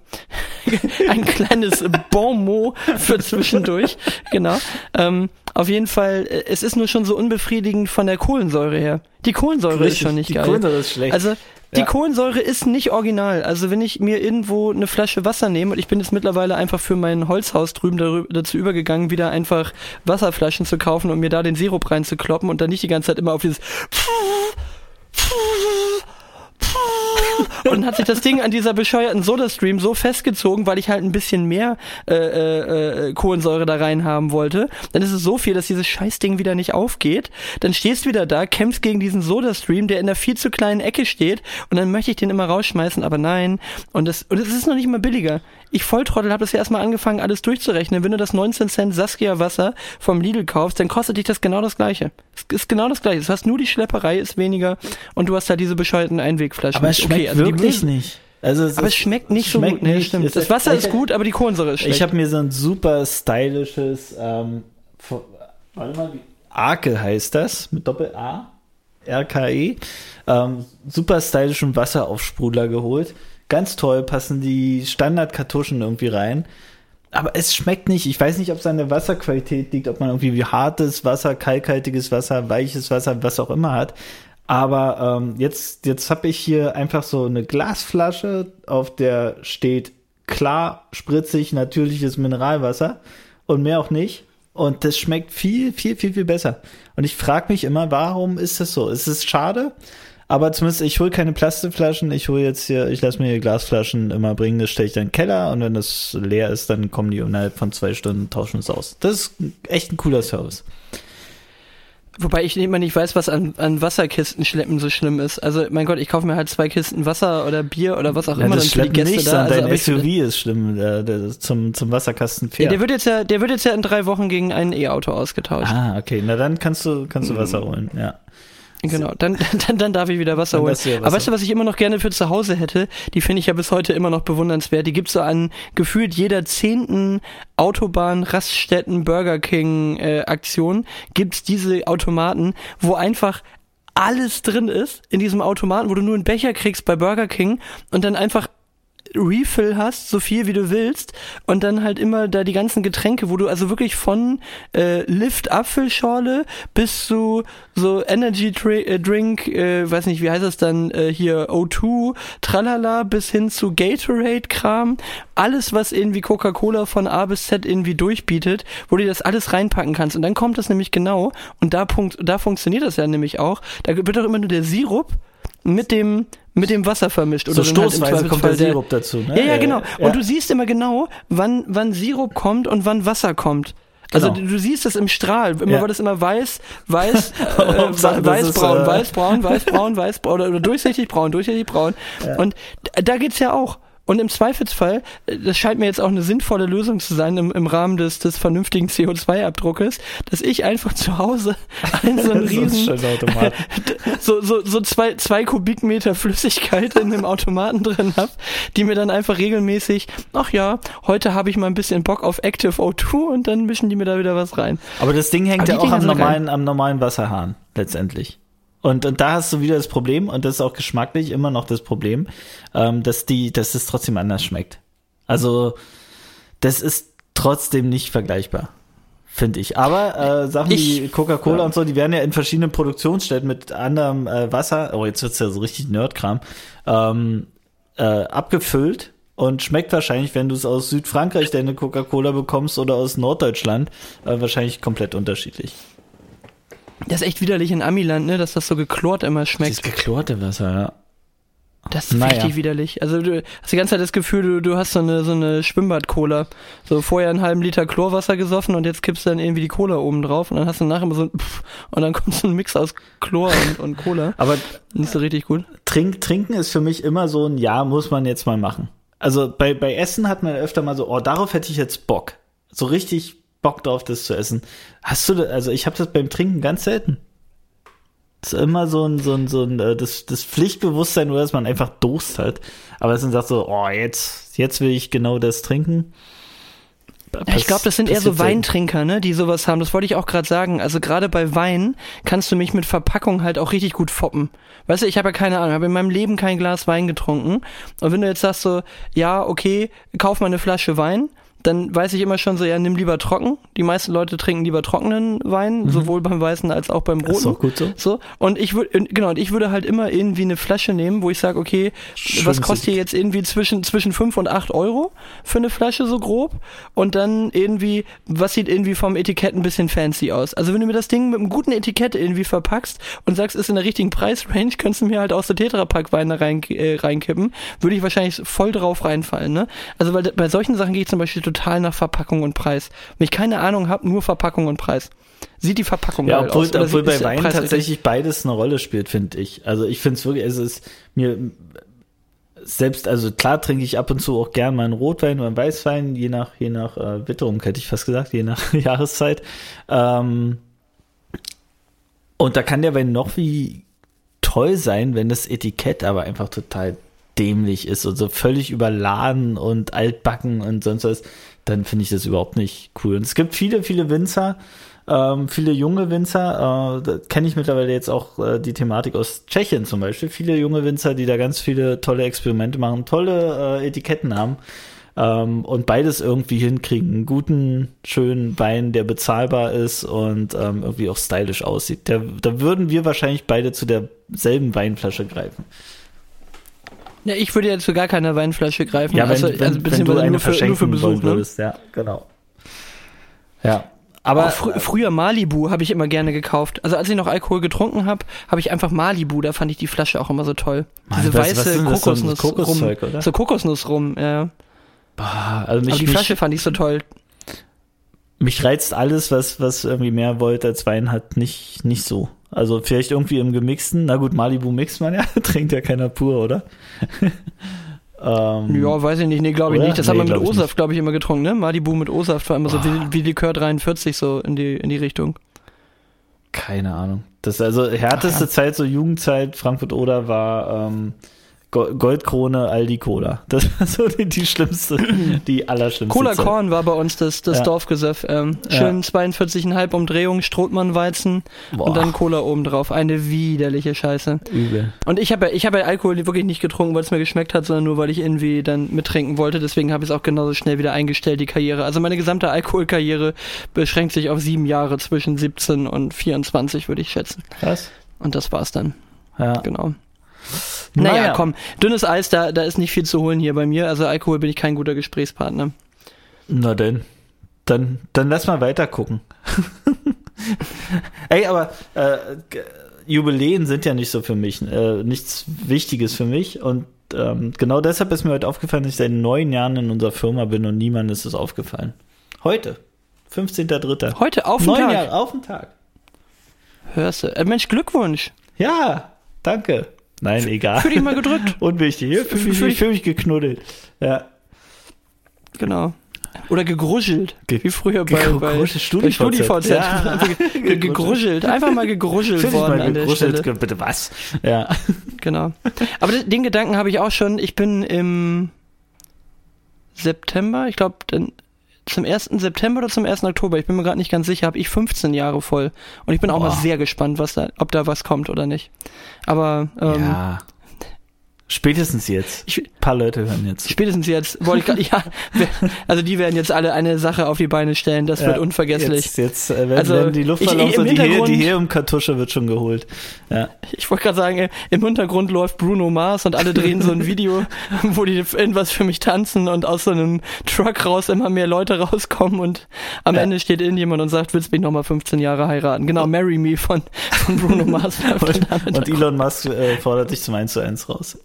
[LAUGHS] ein kleines Bonmot für zwischendurch, genau. Ähm, auf jeden Fall, äh, es ist nur schon so unbefriedigend von der Kohlensäure her. Die Kohlensäure ist Richtig, schon nicht die geil. Kohlensäure ist schlecht. Also die Ja. Kohlensäure ist nicht original. Also wenn ich mir irgendwo eine Flasche Wasser nehme und ich bin jetzt mittlerweile einfach für mein Holzhaus drüben dazu übergegangen, wieder einfach Wasserflaschen zu kaufen und mir da den Sirup reinzukloppen und dann nicht die ganze Zeit immer auf dieses [LAUGHS] und hat sich das Ding an dieser bescheuerten Sodastream so festgezogen, weil ich halt ein bisschen mehr äh, äh, äh, Kohlensäure da rein haben wollte. Dann ist es so viel, dass dieses Scheißding wieder nicht aufgeht. Dann stehst du wieder da, kämpfst gegen diesen Sodastream, der in einer viel zu kleinen Ecke steht und dann möchte ich den immer rausschmeißen, aber nein. Und das und es ist noch nicht mal billiger. Ich Volltrottel habe das ja erstmal angefangen, alles durchzurechnen. Wenn du das 19 Cent Saskia Wasser vom Lidl kaufst, dann kostet dich das genau das gleiche. Es ist genau das gleiche. Du hast nur die Schlepperei ist weniger und du hast halt diese bescheuerten Einwegflaschen. aber es schmeckt Okay, also wirklich nicht. Also es Aber ist- es schmeckt nicht so schmeckt gut. Nee, nicht. stimmt. Das Wasser ist gut, aber die Kohlensäure ist schlecht. Ich habe mir so ein super stylisches, ähm, von- warte mal, wie, Arke heißt das, mit Doppel-A, RKE, ähm, super stylischen Wasseraufsprudler geholt. Ganz toll, passen die Standardkartuschen irgendwie rein. Aber es schmeckt nicht. Ich weiß nicht, ob es an der Wasserqualität liegt, ob man irgendwie wie hartes Wasser, kalkhaltiges Wasser, weiches Wasser, was auch immer hat. Aber ähm, jetzt, jetzt habe ich hier einfach so eine Glasflasche, auf der steht klar, spritzig, natürliches Mineralwasser und mehr auch nicht. Und das schmeckt viel, viel, viel, viel besser. Und ich frage mich immer, warum ist das so? Es ist schade, aber zumindest ich hole keine Plastikflaschen, ich hole jetzt hier, ich lasse mir hier Glasflaschen immer bringen, das stelle ich dann in den Keller und wenn das leer ist, dann kommen die innerhalb von zwei Stunden, tauschen es aus. Das ist echt ein cooler Service. Wobei ich immer nicht weiß, was an, an Wasserkisten schleppen so schlimm ist. Also, mein Gott, ich kaufe mir halt zwei Kisten Wasser oder Bier oder was auch Ja, immer das dann für die schleppen Gäste nicht, da. sondern Also, dein aber ich- SUV ist schlimm, der, der zum, zum Wasserkasten ja, fährt. der wird jetzt ja, der wird jetzt ja in drei Wochen gegen ein E-Auto ausgetauscht. ah, okay, na dann kannst du, kannst du Wasser holen, ja. Genau, dann, [LAUGHS] dann, dann darf ich wieder Wasser holen. Wasser Aber weißt du, was ich immer noch gerne für zu Hause hätte? Die finde ich ja bis heute immer noch bewundernswert. Die gibt's so an gefühlt jeder zehnten Autobahn, Raststätten, Burger King äh, Aktion gibt's diese Automaten, wo einfach alles drin ist in diesem Automaten, wo du nur einen Becher kriegst bei Burger King und dann einfach Refill hast, so viel wie du willst und dann halt immer da die ganzen Getränke, wo du also wirklich von äh, Lift Apfelschorle bis zu so Energy äh, Drink, äh, weiß nicht, wie heißt das dann äh, hier O2, Tralala bis hin zu Gatorade Kram, alles was irgendwie Coca-Cola von A bis Z irgendwie durchbietet, wo du das alles reinpacken kannst und dann kommt das nämlich genau und da punkt da funktioniert das ja nämlich auch. Da wird doch immer nur der Sirup mit dem mit dem Wasser vermischt So oder halt im stoßweise kommt der Sirup dazu, ne? ja, ja, genau. ja. Und du siehst immer genau, wann, wann Sirup kommt und wann Wasser kommt. Also Genau. du, siehst es im Strahl. Immer Ja. war das immer weiß, weiß, [LAUGHS] äh, das ist, weißbraun, äh, weißbraun, weißbraun, weißbraun oder, oder durchsichtig braun, durchsichtig braun. Und d- da geht's ja auch. Und im Zweifelsfall, äh, das scheint mir jetzt auch eine sinnvolle Lösung zu sein im, im Rahmen des, des vernünftigen CO2-Abdruckes, dass ich einfach zu Hause [LAUGHS] einen so einen riesen [LAUGHS] so, so, so zwei, zwei Kubikmeter Flüssigkeit in dem Automaten drin hab, die mir dann einfach regelmäßig, ach ja, heute habe ich mal ein bisschen Bock auf Active O2 und dann mischen die mir da wieder was rein. Aber das Ding hängt Aber ja auch am normalen, am normalen Wasserhahn, letztendlich. Und, und da hast du wieder das Problem, und das ist auch geschmacklich immer noch das Problem, ähm, dass die, dass es trotzdem anders schmeckt. Also, das ist trotzdem nicht vergleichbar. finde ich. Aber äh, Sachen Ich- wie Coca-Cola ja. und so, die werden ja in verschiedenen Produktionsstätten mit anderem äh, Wasser, oh, jetzt wird's ja so richtig Nerdkram, ähm, äh, abgefüllt und schmeckt wahrscheinlich, wenn du es aus Südfrankreich deine Coca-Cola bekommst oder aus Norddeutschland, äh, wahrscheinlich komplett unterschiedlich. Das ist echt widerlich in Amiland, ne, dass das so geklort immer schmeckt. geklorte Wasser, ja. Das ist Naja. richtig widerlich. Also du hast die ganze Zeit das Gefühl, du, du hast so eine, so eine Schwimmbad-Cola. So vorher einen halben Liter Chlorwasser gesoffen und jetzt kippst du dann irgendwie die Cola oben drauf und dann hast du nachher immer so ein Pff, und dann [LAUGHS] kommt so ein Mix aus Chlor und, und Cola. Aber Nicht so richtig gut. Trink, trinken ist für mich immer so ein Ja, muss man jetzt mal machen. Also bei, bei Essen hat man öfter mal so, oh, darauf hätte ich jetzt Bock. So richtig Bock drauf, das zu essen. Hast du, da- also ich habe das beim Trinken ganz selten. Das ist immer so ein, so ein, so ein, äh, das, das Pflichtbewusstsein, oder dass man einfach Durst hat. Aber dass man sagt so, oh, jetzt, jetzt will ich genau das trinken. Ja, ich glaube, das sind eher so. Weintrinker, ne, die sowas haben. Das wollte ich auch gerade sagen. Also gerade bei Wein kannst du mich mit Verpackung halt auch richtig gut foppen. Weißt du, ich habe ja keine Ahnung, habe in meinem Leben kein Glas Wein getrunken. Und wenn du jetzt sagst so, ja, okay, kauf mal eine Flasche Wein, dann weiß ich immer schon so, ja, nimm lieber trocken. Die meisten Leute trinken lieber trockenen Wein, sowohl beim weißen als auch beim Mhm. Das ist roten. auch gut so. So, und ich würde, genau, und ich würde halt immer irgendwie eine Flasche nehmen, wo ich sage, okay, was Schönes kostet hier jetzt irgendwie zwischen, zwischen 5 und 8 Euro für eine Flasche so grob? Und dann irgendwie, was sieht irgendwie vom Etikett ein bisschen fancy aus? Also wenn du mir das Ding mit einem guten Etikett irgendwie verpackst und sagst, ist in der richtigen Preisrange, [LAUGHS] kannst du mir halt aus der Tetrapack-Weine rein, äh, reinkippen, würde ich wahrscheinlich voll drauf reinfallen, ne? Also weil bei solchen Sachen gehe ich zum Beispiel total nach Verpackung und Preis. Wenn ich keine Ahnung habe, nur Verpackung und Preis. Sieht die Verpackung Ja, obwohl, aus? oder obwohl bei Wein tatsächlich beides eine Rolle spielt, finde ich. Also ich finde es wirklich, es ist mir selbst, also klar trinke ich ab und zu auch gern mal einen Rotwein oder einen Weißwein, je nach, je nach äh, Witterung, hätte ich fast gesagt, je nach [LAUGHS] Jahreszeit. Ähm, und da kann der Wein noch wie toll sein, wenn das Etikett aber einfach total dämlich ist und so völlig überladen und altbacken und sonst was, dann finde ich das überhaupt nicht cool. Und es gibt viele, viele Winzer, ähm, viele junge Winzer, äh, kenne ich mittlerweile jetzt auch äh, die Thematik aus Tschechien zum Beispiel, viele junge Winzer, die da ganz viele tolle Experimente machen, tolle äh, Etiketten haben ähm, und beides irgendwie hinkriegen. Einen guten, schönen Wein, der bezahlbar ist und ähm, irgendwie auch stylisch aussieht. Der, da würden wir wahrscheinlich beide zu derselben Weinflasche greifen. Ja, ich würde jetzt für gar keine Weinflasche greifen. Ja, wenn, also, wenn, also wenn du eine nur für, nur verschenken für Besuch, ne? würdest. Ja, genau. Ja. Aber fr früher Malibu habe ich immer gerne gekauft. Also als ich noch Alkohol getrunken habe, habe ich einfach Malibu, da fand ich die Flasche auch immer so toll. Diese was- was weiße das, so Kokosnuss rum. Oder? So Kokosnuss rum, ja. Boah, also mich, Aber die Flasche fand ich so toll. Mich reizt alles, was, was irgendwie mehr Volt als Wein hat, nicht, nicht so. Also vielleicht irgendwie im gemixten, na gut, Malibu mixt man ja, [LAUGHS] trinkt ja keiner pur, oder? [LAUGHS] ähm, Ja, weiß ich nicht, nee, glaube ich Oder? nicht. Das Nee, haben wir mit glaub O-Saft, glaube ich, immer getrunken, ne? Malibu mit O-Saft war immer so wie, wie Likör 43 so in die, in die Richtung. Keine Ahnung. Das also härteste Ach ja. Zeit, so Jugendzeit, Frankfurt oder war ähm, Goldkrone Aldi Cola. Das war so die, die schlimmste, die allerschlimmste Cola Zeit. Korn war bei uns das, das Ja. Dorfgesöff. Ähm, Ja. schön 42,5 Umdrehungen, Strothmann-Weizen Boah. und dann Cola oben drauf. Eine widerliche Scheiße. Übel. Und ich habe ja, ich habe ja Alkohol wirklich nicht getrunken, weil es mir geschmeckt hat, sondern nur weil ich irgendwie dann mittrinken wollte. Deswegen habe ich es auch genauso schnell wieder eingestellt, die Karriere. Also meine gesamte Alkoholkarriere beschränkt sich auf sieben Jahre zwischen 17 und 24, würde ich schätzen. Krass. Und das war's dann, Ja. genau. Naja, Naja. komm, dünnes Eis, da, da ist nicht viel zu holen hier bei mir. Also Alkohol bin ich kein guter Gesprächspartner. Na denn. Dann, dann lass mal weiter gucken. [LAUGHS] Ey, aber äh, Jubiläen sind ja nicht so für mich, äh, nichts Wichtiges für mich. Und ähm, genau deshalb ist mir heute aufgefallen, dass ich seit neun Jahren in unserer Firma bin und niemandem ist es aufgefallen. Heute, 15.3. Heute auf den Neun Tag. Jahre auf den Tag. Hörst du? Äh, Mensch, Glückwunsch. Ja, danke. Nein, egal. Für dich mal gedrückt. [LAUGHS] Unwichtig. Mich, Für- für- ich fühl mich geknuddelt. Ja. Genau. Oder gegruschelt. Ge- wie früher bei, bei, gegruschelt, bei StudiVZ. Ja. Einfach [LAUGHS] ge- ge- gegruschelt. Einfach mal gegruschelt worden mal gegruschelt. Bitte was? Ja. [LAUGHS] Genau. Aber den- den Gedanken habe ich auch schon. Ich bin im September, ich glaube, zum 1. September oder zum 1. Oktober, ich bin mir gerade nicht ganz sicher, habe ich 15 Jahre voll. Und ich bin auch mal Boah. sehr gespannt, was da, ob da was kommt oder nicht. Aber ähm, ja. Spätestens jetzt. Ich- Ein paar Leute hören jetzt. Spätestens jetzt, wollte ich grad, ja, [LAUGHS] also die werden jetzt alle eine Sache auf die Beine stellen, das wird Ja, unvergesslich. Jetzt, jetzt äh, werden, Also, werden die Luftballons und die, He die Heliumkartusche wird schon geholt. Ja. Ich wollte gerade sagen, äh, im Hintergrund läuft Bruno Mars und alle drehen so ein [LAUGHS] Video, wo die irgendwas für mich tanzen und aus so einem Truck raus immer mehr Leute rauskommen und am Ja. Ende steht irgendjemand und sagt, willst du mich nochmal 15 Jahre heiraten? Genau, Marry Me von, von Bruno Mars. [LAUGHS] damit. Und Elon Musk äh, fordert dich zum 1 zu 1 raus.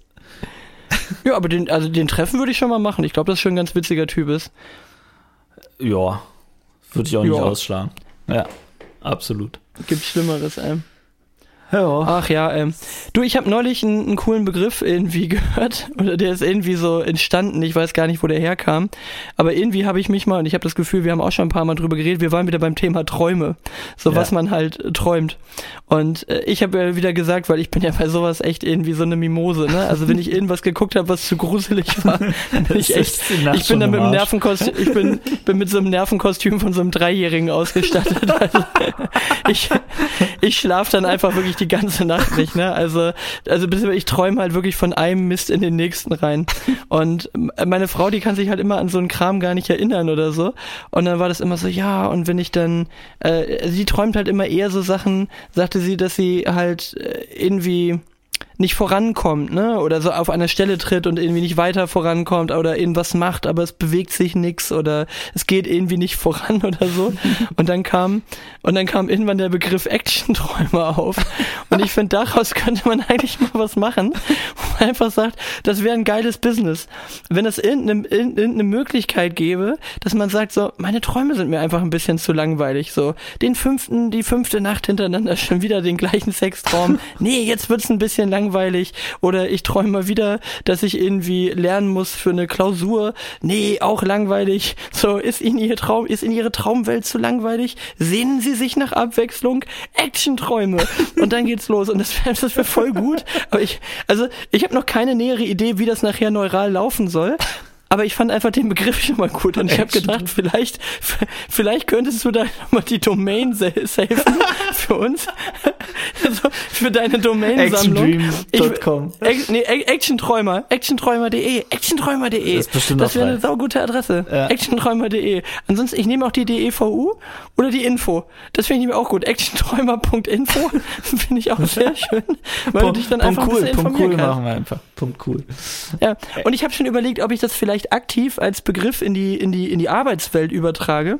[LAUGHS] ja, aber den, also den Treffen würde ich schon mal machen. Ich glaube, das ist schon ein ganz witziger Typ ist. Ja. Würde ich auch nicht Ja. ausschlagen. Ja, absolut. Gibt Schlimmeres, ähm. Ja. Ach ja, ähm. Du, ich habe neulich einen, einen coolen Begriff irgendwie [LAUGHS] gehört. Oder der ist irgendwie so entstanden. Ich weiß gar nicht, wo der herkam. Aber irgendwie habe ich mich mal, und ich habe das Gefühl, wir haben auch schon ein paar Mal drüber geredet, wir waren wieder beim Thema Träume. So Ja. was man halt äh, träumt. Und äh, ich habe ja wieder gesagt, weil ich bin ja bei sowas echt irgendwie so eine Mimose, ne? Also wenn ich [LAUGHS] irgendwas geguckt habe, was zu gruselig war, [LAUGHS] bin ich echt. Ich bin dann mit einem. Nervenkostüm, ich bin, bin mit so einem Nervenkostüm von so einem Dreijährigen ausgestattet. Also, ich, ich schlafe dann einfach wirklich die ganze Nacht nicht, ne? Also, also ich träume halt wirklich von einem Mist in den nächsten rein. Und meine Frau, die kann sich halt immer an so einen Kram gar nicht erinnern oder so. Und dann war das immer so, ja, und wenn ich dann, äh, sie träumt halt immer eher so Sachen, sagte sie, dass sie halt äh, irgendwie nicht vorankommt, ne? Oder so auf einer Stelle tritt und irgendwie nicht weiter vorankommt oder irgendwas macht, aber es bewegt sich nix oder es geht irgendwie nicht voran [LAUGHS] oder so. Und dann kam und dann kam irgendwann der Begriff Action-Träume auf. Und ich finde, daraus könnte man [LAUGHS] eigentlich mal was machen, [LAUGHS] einfach sagt, das wäre ein geiles Business. Wenn es irgendeine, irgendeine Möglichkeit gäbe, dass man sagt, so, meine Träume sind mir einfach ein bisschen zu langweilig. So, den fünften, die fünfte Nacht hintereinander [LAUGHS] schon wieder den gleichen Sextraum. [LAUGHS] Nee, jetzt wird's ein bisschen langweilig. Oder ich träume mal wieder, dass ich irgendwie lernen muss für eine Klausur. Nee, auch langweilig. So, ist Ihnen Ihr Traum, ist in Ihre Traumwelt zu langweilig? Sehnen Sie sich nach Abwechslung? Action-Träume. Und dann geht's los. Und das wäre das wär voll gut. Aber ich, also, ich habe noch keine nähere Idee, wie das nachher neural laufen soll. Aber ich fand einfach den Begriff schon mal gut und ich habe gedacht, vielleicht, vielleicht könntest du da mal die Domain sa- safen [LAUGHS] für uns, für deine Domainsammlung. Actiondream.com. Ich- Ac- Nee, Ac- Actionträumer, actionträumer.de, actionträumer.de. Das ist bestimmt Das wäre eine saugute Adresse. Ja. Actionträumer.de. Ansonsten, ich nehme auch die DEVU oder die Info. Das finde ich mir auch gut. Actionträumer.info [LAUGHS] finde ich auch sehr [LAUGHS] schön, weil du dich dann Punkt einfach cool, ein bisschen Punkt informieren cool kannst. machen wir einfach. Punkt cool. Ja, und ich habe schon überlegt, ob ich das vielleicht aktiv als Begriff in die, in die, in die Arbeitswelt übertrage.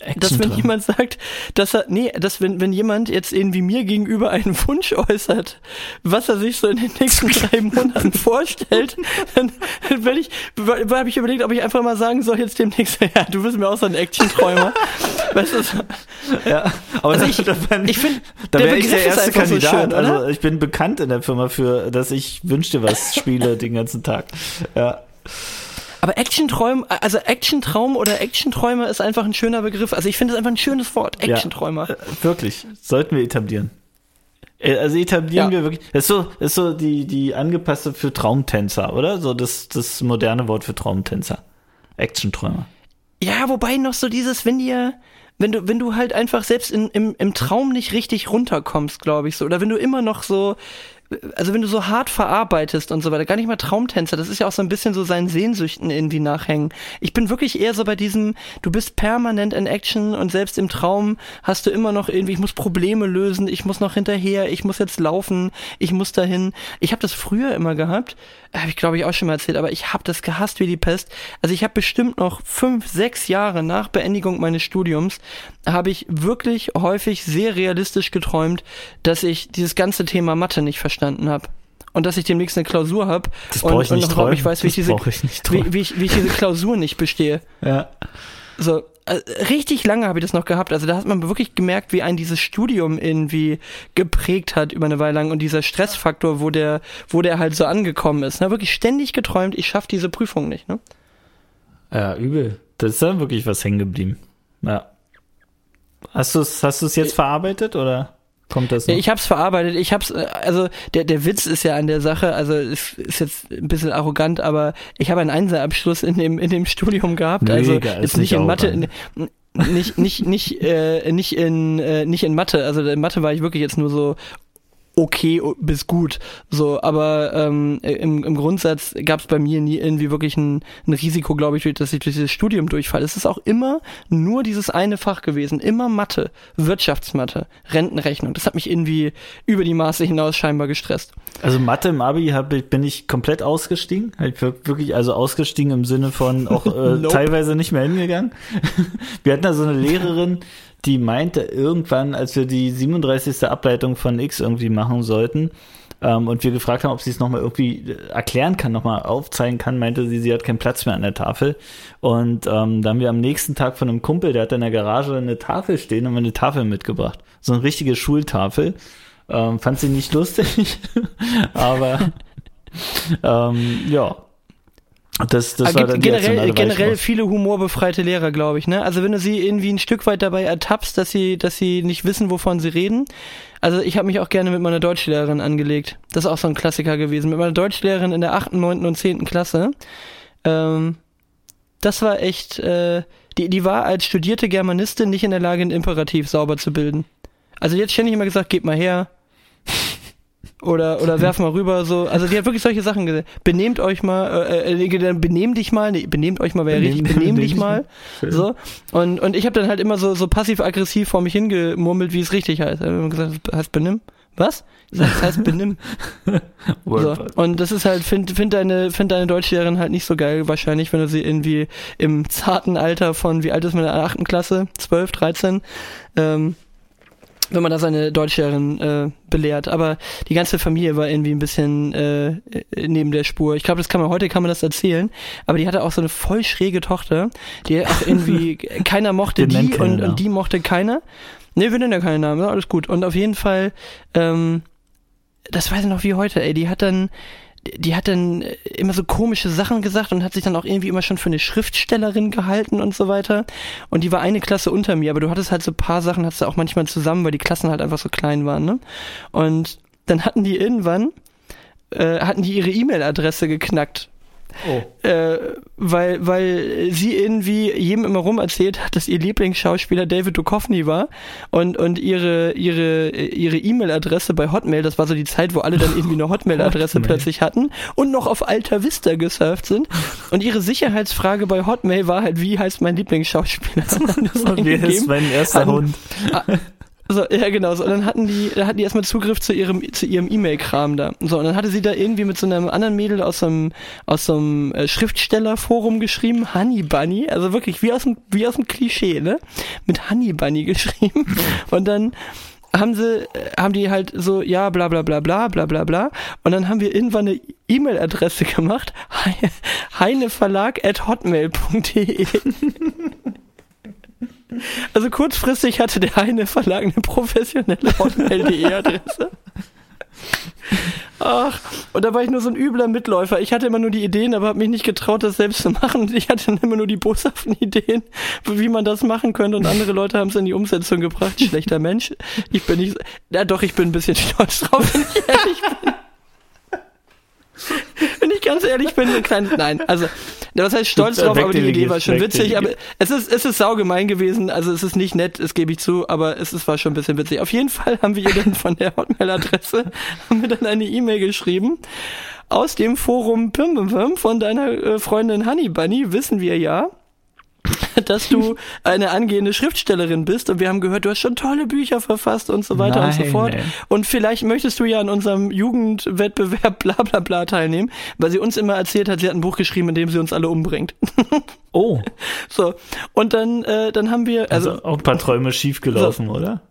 Dass wenn Action-Träume. jemand sagt, dass er, nee, dass wenn, wenn jemand jetzt irgendwie mir gegenüber einen [LAUGHS] Wunsch äußert, was er sich so in den nächsten [LAUGHS] drei Monaten vorstellt, dann, dann werde ich, habe ich überlegt, ob ich einfach mal sagen soll jetzt demnächst, [LAUGHS] ja, du bist mir auch so ein Action-Träumer. weißt du, so, Ja, aber Also ich- da ich finde, da wäre ich der erste einfach so Kandidat. schön, also ich bin bekannt in der Firma für, dass ich wünsch dir was spiele den ganzen Tag. Ja. Aber Action-Träum, also Action-Traum oder Action-Träumer ist einfach ein schöner Begriff. Also ich finde es einfach ein schönes Wort, Action-Träumer. Äh, Wirklich, sollten wir etablieren. Äh, Also etablieren Ja. wir wirklich. Das ist so, ist so die, die angepasste für Traumtänzer, oder? So das, das moderne Wort für Traumtänzer. Action-Träumer. Ja, wobei noch so dieses, wenn dir, wenn du, wenn du halt einfach selbst in, im, im Traum nicht richtig runterkommst, glaube ich so, oder wenn du immer noch so, also wenn du so hart verarbeitest und so weiter, gar nicht mal Traumtänzer, das ist ja auch so ein bisschen so seinen Sehnsüchten irgendwie nachhängen. Ich bin wirklich eher so bei diesem, du bist permanent in Action und selbst im Traum hast du immer noch irgendwie, ich muss Probleme lösen, ich muss noch hinterher, ich muss jetzt laufen, ich muss dahin. Ich habe das früher immer gehabt, habe ich glaube ich auch schon mal erzählt, aber ich habe das gehasst wie die Pest. Also ich habe bestimmt noch fünf, sechs Jahre nach Beendigung meines Studiums, habe ich wirklich häufig sehr realistisch geträumt, dass ich dieses ganze Thema Mathe nicht verstanden habe. Und dass ich demnächst eine Klausur habe und, brauche ich und nicht noch nicht weiß, wie ich diese, ich wie, wie, ich, wie ich diese Klausur nicht bestehe. Ja. So, äh, richtig lange habe ich das noch gehabt. Also da hat man wirklich gemerkt, wie ein dieses Studium irgendwie geprägt hat über eine Weile lang und dieser Stressfaktor, wo der, wo der halt so angekommen ist. Ne? Wirklich ständig geträumt, ich schaffe diese Prüfung nicht. Ne? Ja, übel. Das ist dann wirklich was hängen geblieben. Ja. Hast du es hast du's jetzt verarbeitet oder kommt das? Ja, ich habe es verarbeitet. Ich hab's, äh, also der der Witz ist ja an der Sache. Also es ist jetzt ein bisschen arrogant, aber ich habe einen Einserabschluss in dem in dem Studium gehabt. also Mega, ist jetzt nicht in Mathe. In, nicht nicht nicht äh, nicht in äh, nicht in Mathe. Also in Mathe war ich wirklich jetzt nur so okay bis gut. So, aber ähm, im, im Grundsatz gab es bei mir nie irgendwie wirklich ein, ein Risiko, glaube ich, dass ich durch dieses Studium durchfalle. Es ist auch immer nur dieses eine Fach gewesen, immer Mathe, Wirtschaftsmathe, Rentenrechnung. Das hat mich irgendwie über die Maße hinaus scheinbar gestresst. Also Mathe im Abi hab, bin ich komplett ausgestiegen. Ich wirklich also ausgestiegen im Sinne von auch äh, [LAUGHS] nope. teilweise nicht mehr hingegangen. [LAUGHS] Wir hatten da so eine Lehrerin, die meinte irgendwann, als wir die 37. Ableitung von X irgendwie machen sollten, ähm, und wir gefragt haben, ob sie es nochmal irgendwie erklären kann, nochmal aufzeigen kann, meinte sie, sie hat keinen Platz mehr an der Tafel. Und ähm, da haben wir am nächsten Tag von einem Kumpel, der hat in der Garage eine Tafel stehen und eine Tafel mitgebracht. So eine richtige Schultafel. Ähm, fand sie nicht lustig, [LAUGHS] aber [LAUGHS] ähm, ja, das, das war dann generell, generell viele humorbefreite Lehrer, glaube ich. Ne? Also wenn du sie irgendwie ein Stück weit dabei ertappst, dass sie, dass sie nicht wissen, wovon sie reden. Also ich habe mich auch gerne mit meiner Deutschlehrerin angelegt. Das ist auch so ein Klassiker gewesen. Mit meiner Deutschlehrerin in der achten, neunten und zehnten Klasse. Ähm, das war echt. Äh, die, die war als studierte Germanistin nicht in der Lage, ein Imperativ sauber zu bilden. Also jetzt ständig immer gesagt, geht mal her, oder oder werf mal rüber so. Also die hat wirklich solche Sachen gesagt benehmt euch mal äh, äh, benehm dich mal nee, benehmt euch mal wäre richtig benehm dich mal Schön. so. Und und ich habe dann halt immer so so passiv aggressiv vor mich hingemurmelt wie es richtig heißt. Ich habe gesagt heißt benimm was? Das heißt benimm [LAUGHS] so. und das ist halt find find deine find deine Deutschlehrerin halt nicht so geil wahrscheinlich wenn du sie irgendwie im zarten Alter von wie alt ist man in der achten Klasse? 12 13 ähm, wenn man da seine Deutschlehrerin äh, belehrt. Aber die ganze Familie war irgendwie ein bisschen äh, neben der Spur. Ich glaube, das kann man heute kann man das erzählen. Aber die hatte auch so eine voll schräge Tochter, die auch irgendwie [LAUGHS] keiner mochte die und, und, die mochte keiner. Nee, wir nennen ja keinen Namen, alles gut. Und auf jeden Fall, ähm, das weiß ich noch wie heute, ey, die hat dann die hat dann immer so komische Sachen gesagt und hat sich dann auch irgendwie immer schon für eine Schriftstellerin gehalten und so weiter. Und die war eine Klasse unter mir, aber du hattest halt so paar Sachen, hattest du auch manchmal zusammen, weil die Klassen halt einfach so klein waren, ne? Und dann hatten die irgendwann, äh, hatten die ihre E-Mail-Adresse geknackt Oh. Äh, weil, weil sie irgendwie jedem immer rum erzählt hat, dass ihr Lieblingsschauspieler David Duchovny war und, und ihre, ihre, ihre E-Mail-Adresse bei Hotmail, das war so die Zeit, wo alle dann irgendwie eine [LAUGHS] Hotmail-Adresse plötzlich hatten und noch auf Alta Vista gesurft sind. Und ihre Sicherheitsfrage bei Hotmail war halt, wie heißt mein Lieblingsschauspieler? [LAUGHS] wie ist mein erster Hund? So, ja, genau. So, und dann hatten die, da hatten die erstmal Zugriff zu ihrem, zu ihrem E-Mail-Kram da. So, und dann hatte sie da irgendwie mit so einem anderen Mädel aus so einem, aus so einem äh, Schriftstellerforum geschrieben, Honey Bunny, also wirklich wie aus dem, wie aus dem Klischee, ne? Mit Honey Bunny [LAUGHS] geschrieben. Und dann haben sie, äh, haben die halt so, ja, bla bla bla bla bla bla bla. Und dann haben wir irgendwann eine E-Mail-Adresse gemacht, [LAUGHS] heineverlag at hotmail.de. [LAUGHS] Also kurzfristig hatte der eine Verlag eine professionelle Hotmail.de-Adresse. Ach, und da war ich nur so ein übler Mitläufer. Ich hatte immer nur die Ideen, aber habe mich nicht getraut, das selbst zu machen. Ich hatte immer nur die boshaften Ideen, wie man das machen könnte. Und andere Leute haben es in die Umsetzung gebracht. Schlechter Mensch. Ich bin nicht. Ja, doch, ich bin ein bisschen stolz drauf, wenn ich ehrlich bin. [LAUGHS] Wenn ich ganz ehrlich bin, ein kleines. Nein, also was heißt stolz drauf, aber die Idee war schon witzig, aber es ist, es ist saugemein gewesen, also es ist nicht nett, das gebe ich zu, aber es ist, war schon ein bisschen witzig. Auf jeden Fall haben wir ihr dann von der Hotmail-Adresse, [LAUGHS] haben wir dann eine E-Mail geschrieben. Aus dem Forum Pim von deiner äh, Freundin Honey Bunny wissen wir ja, [LAUGHS] dass du eine angehende Schriftstellerin bist und wir haben gehört, du hast schon tolle Bücher verfasst und so weiter Nein, und so fort. Ey. Und vielleicht möchtest du ja an unserem Jugendwettbewerb [LAUGHS] bla bla bla teilnehmen, weil sie uns immer erzählt hat, sie hat ein Buch geschrieben, in dem sie uns alle umbringt. [LAUGHS] Oh. So. Und dann, äh, dann haben wir. Also, also auch ein paar Träume schiefgelaufen, so, oder?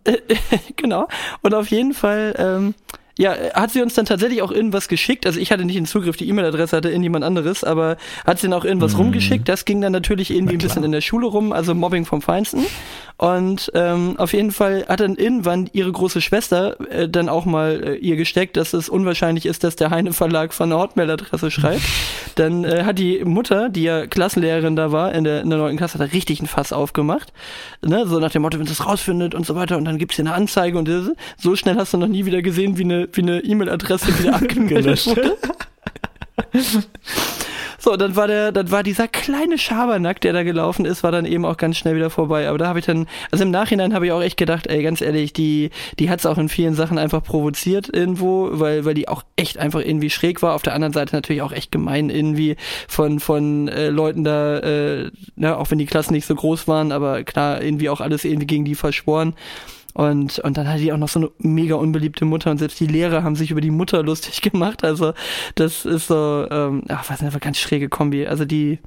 genau. Und auf jeden Fall. Ähm, ja, hat sie uns dann tatsächlich auch irgendwas geschickt? Also ich hatte nicht den Zugriff, die E-Mail-Adresse hatte irgendjemand anderes, aber hat sie dann auch irgendwas mhm. rumgeschickt? Das ging dann natürlich irgendwie ein bisschen in der Schule rum, also Mobbing vom Feinsten. Und ähm, auf jeden Fall hat dann irgendwann ihre große Schwester äh, dann auch mal äh, ihr gesteckt, dass es unwahrscheinlich ist, dass der Heine Verlag von einer Hotmail-Adresse schreibt. [LAUGHS] dann äh, hat die Mutter, die ja Klassenlehrerin da war in der, in der neunten Klasse, hat da richtig ein Fass aufgemacht. Ne? So nach dem Motto, wenn sie es rausfindet und so weiter und dann gibt's hier eine Anzeige und so schnell hast du noch nie wieder gesehen, wie eine wie eine E-Mail-Adresse wieder [LAUGHS] abgemeldet wurde. [LAUGHS] So, dann war der, dann war dieser kleine Schabernack, der da gelaufen ist, war dann eben auch ganz schnell wieder vorbei. Aber da habe ich dann, also im Nachhinein habe ich auch echt gedacht, ey, ganz ehrlich, die, die hat es auch in vielen Sachen einfach provoziert irgendwo, weil, weil die auch echt einfach irgendwie schräg war. Auf der anderen Seite natürlich auch echt gemein irgendwie von, von äh, Leuten da, äh, na, auch wenn die Klassen nicht so groß waren, aber klar, irgendwie auch alles irgendwie gegen die verschworen. Und, und dann hatte die auch noch so eine mega unbeliebte Mutter und selbst die Lehrer haben sich über die Mutter lustig [LAUGHS] gemacht. Also das ist so, ähm, ach, was einfach ganz schräge Kombi. Also die,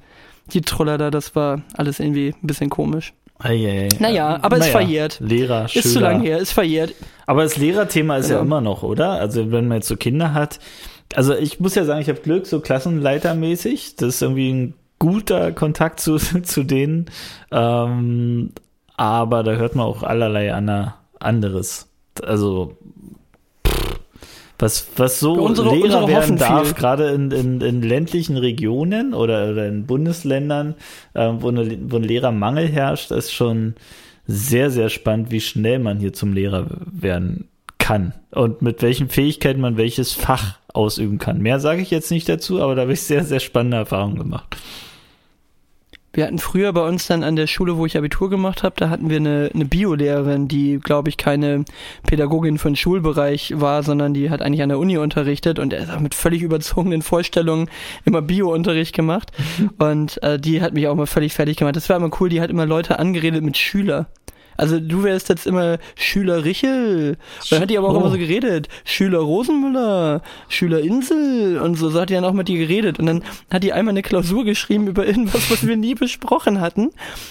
die Troller da, das war alles irgendwie ein bisschen komisch. Eieiei. Naja, aber naja, ist verjährt. Lehrer, Schüler. Ist zu lang her, ist verjährt. Aber das Lehrerthema ist ja. ja immer noch, oder? Also wenn man jetzt so Kinder hat. Also ich muss ja sagen, ich habe Glück, so klassenleitermäßig. Das ist irgendwie ein guter Kontakt zu, [LAUGHS] zu denen. Ähm, aber da hört man auch allerlei Anna anderes. Also was, was so unsere, Lehrer unsere werden darf, gerade in, in, in ländlichen Regionen oder, oder in Bundesländern, äh, wo, eine, wo ein Lehrermangel herrscht, ist schon sehr, sehr spannend, wie schnell man hier zum Lehrer werden kann und mit welchen Fähigkeiten man welches Fach ausüben kann. Mehr sage ich jetzt nicht dazu, aber da habe ich sehr, sehr spannende Erfahrungen gemacht. Wir hatten früher bei uns dann an der Schule, wo ich Abitur gemacht habe, da hatten wir eine, eine Biolehrerin, die, glaube ich, keine Pädagogin für den Schulbereich war, sondern die hat eigentlich an der Uni unterrichtet und er hat mit völlig überzogenen Vorstellungen immer Bio-Unterricht gemacht. Mhm. Und äh, die hat mich auch mal völlig fertig gemacht. Das war immer cool, die hat immer Leute angeredet mit Schüler. Also du wärst jetzt immer Schüler Richel. Dann hat die aber auch oh. immer so geredet. Schüler Rosenmüller, Schüler Insel und so. So hat die dann auch mit dir geredet. Und dann hat die einmal eine Klausur geschrieben über irgendwas, was wir nie besprochen hatten.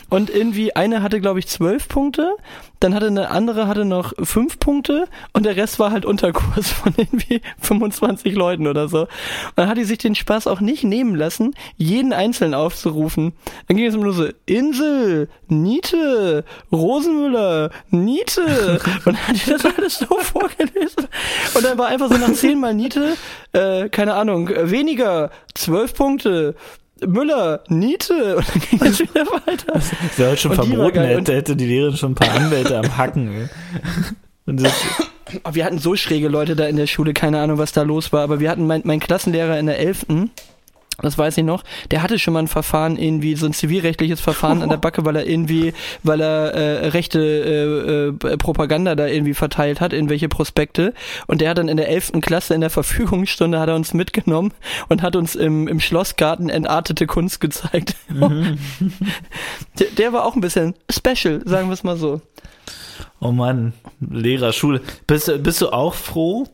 Und irgendwie eine hatte, glaube ich, zwölf Punkte. Dann hatte eine andere hatte noch fünf Punkte und der Rest war halt Unterkurs [LAUGHS] von irgendwie 25 Leuten oder so. Und dann hat die sich den Spaß auch nicht nehmen lassen, jeden einzeln aufzurufen. Dann ging es nur so, Insel, Niete, Rosenmüller, Niete. [LAUGHS] Und dann hat die das alles so vorgelesen. Und dann war einfach so nach zehnmal Niete, äh, keine Ahnung, weniger, zwölf Punkte, Müller, Niete [LAUGHS] und dann ging es [LAUGHS] wieder weiter. Das wäre halt schon und verboten, hätte, hätte die Lehrerin schon ein paar Anwälte am Hacken. [LAUGHS] wir hatten so schräge Leute da in der Schule, keine Ahnung, was da los war, aber wir hatten mein, mein Klassenlehrer in der 11., das weiß ich noch, der hatte schon mal ein Verfahren, irgendwie so ein zivilrechtliches Verfahren an der [LAUGHS] Backe, weil er irgendwie, weil er äh, rechte äh, äh, Propaganda da irgendwie verteilt hat, in welche Prospekte. Und der hat dann in der elften Klasse in der Verfügungsstunde hat er uns mitgenommen und hat uns im, im Schlossgarten entartete Kunst gezeigt. Mhm. [LAUGHS] der, der war auch ein bisschen special, sagen wir es mal so. Oh Mann, Lehrer, Schule. Bist, bist du auch froh?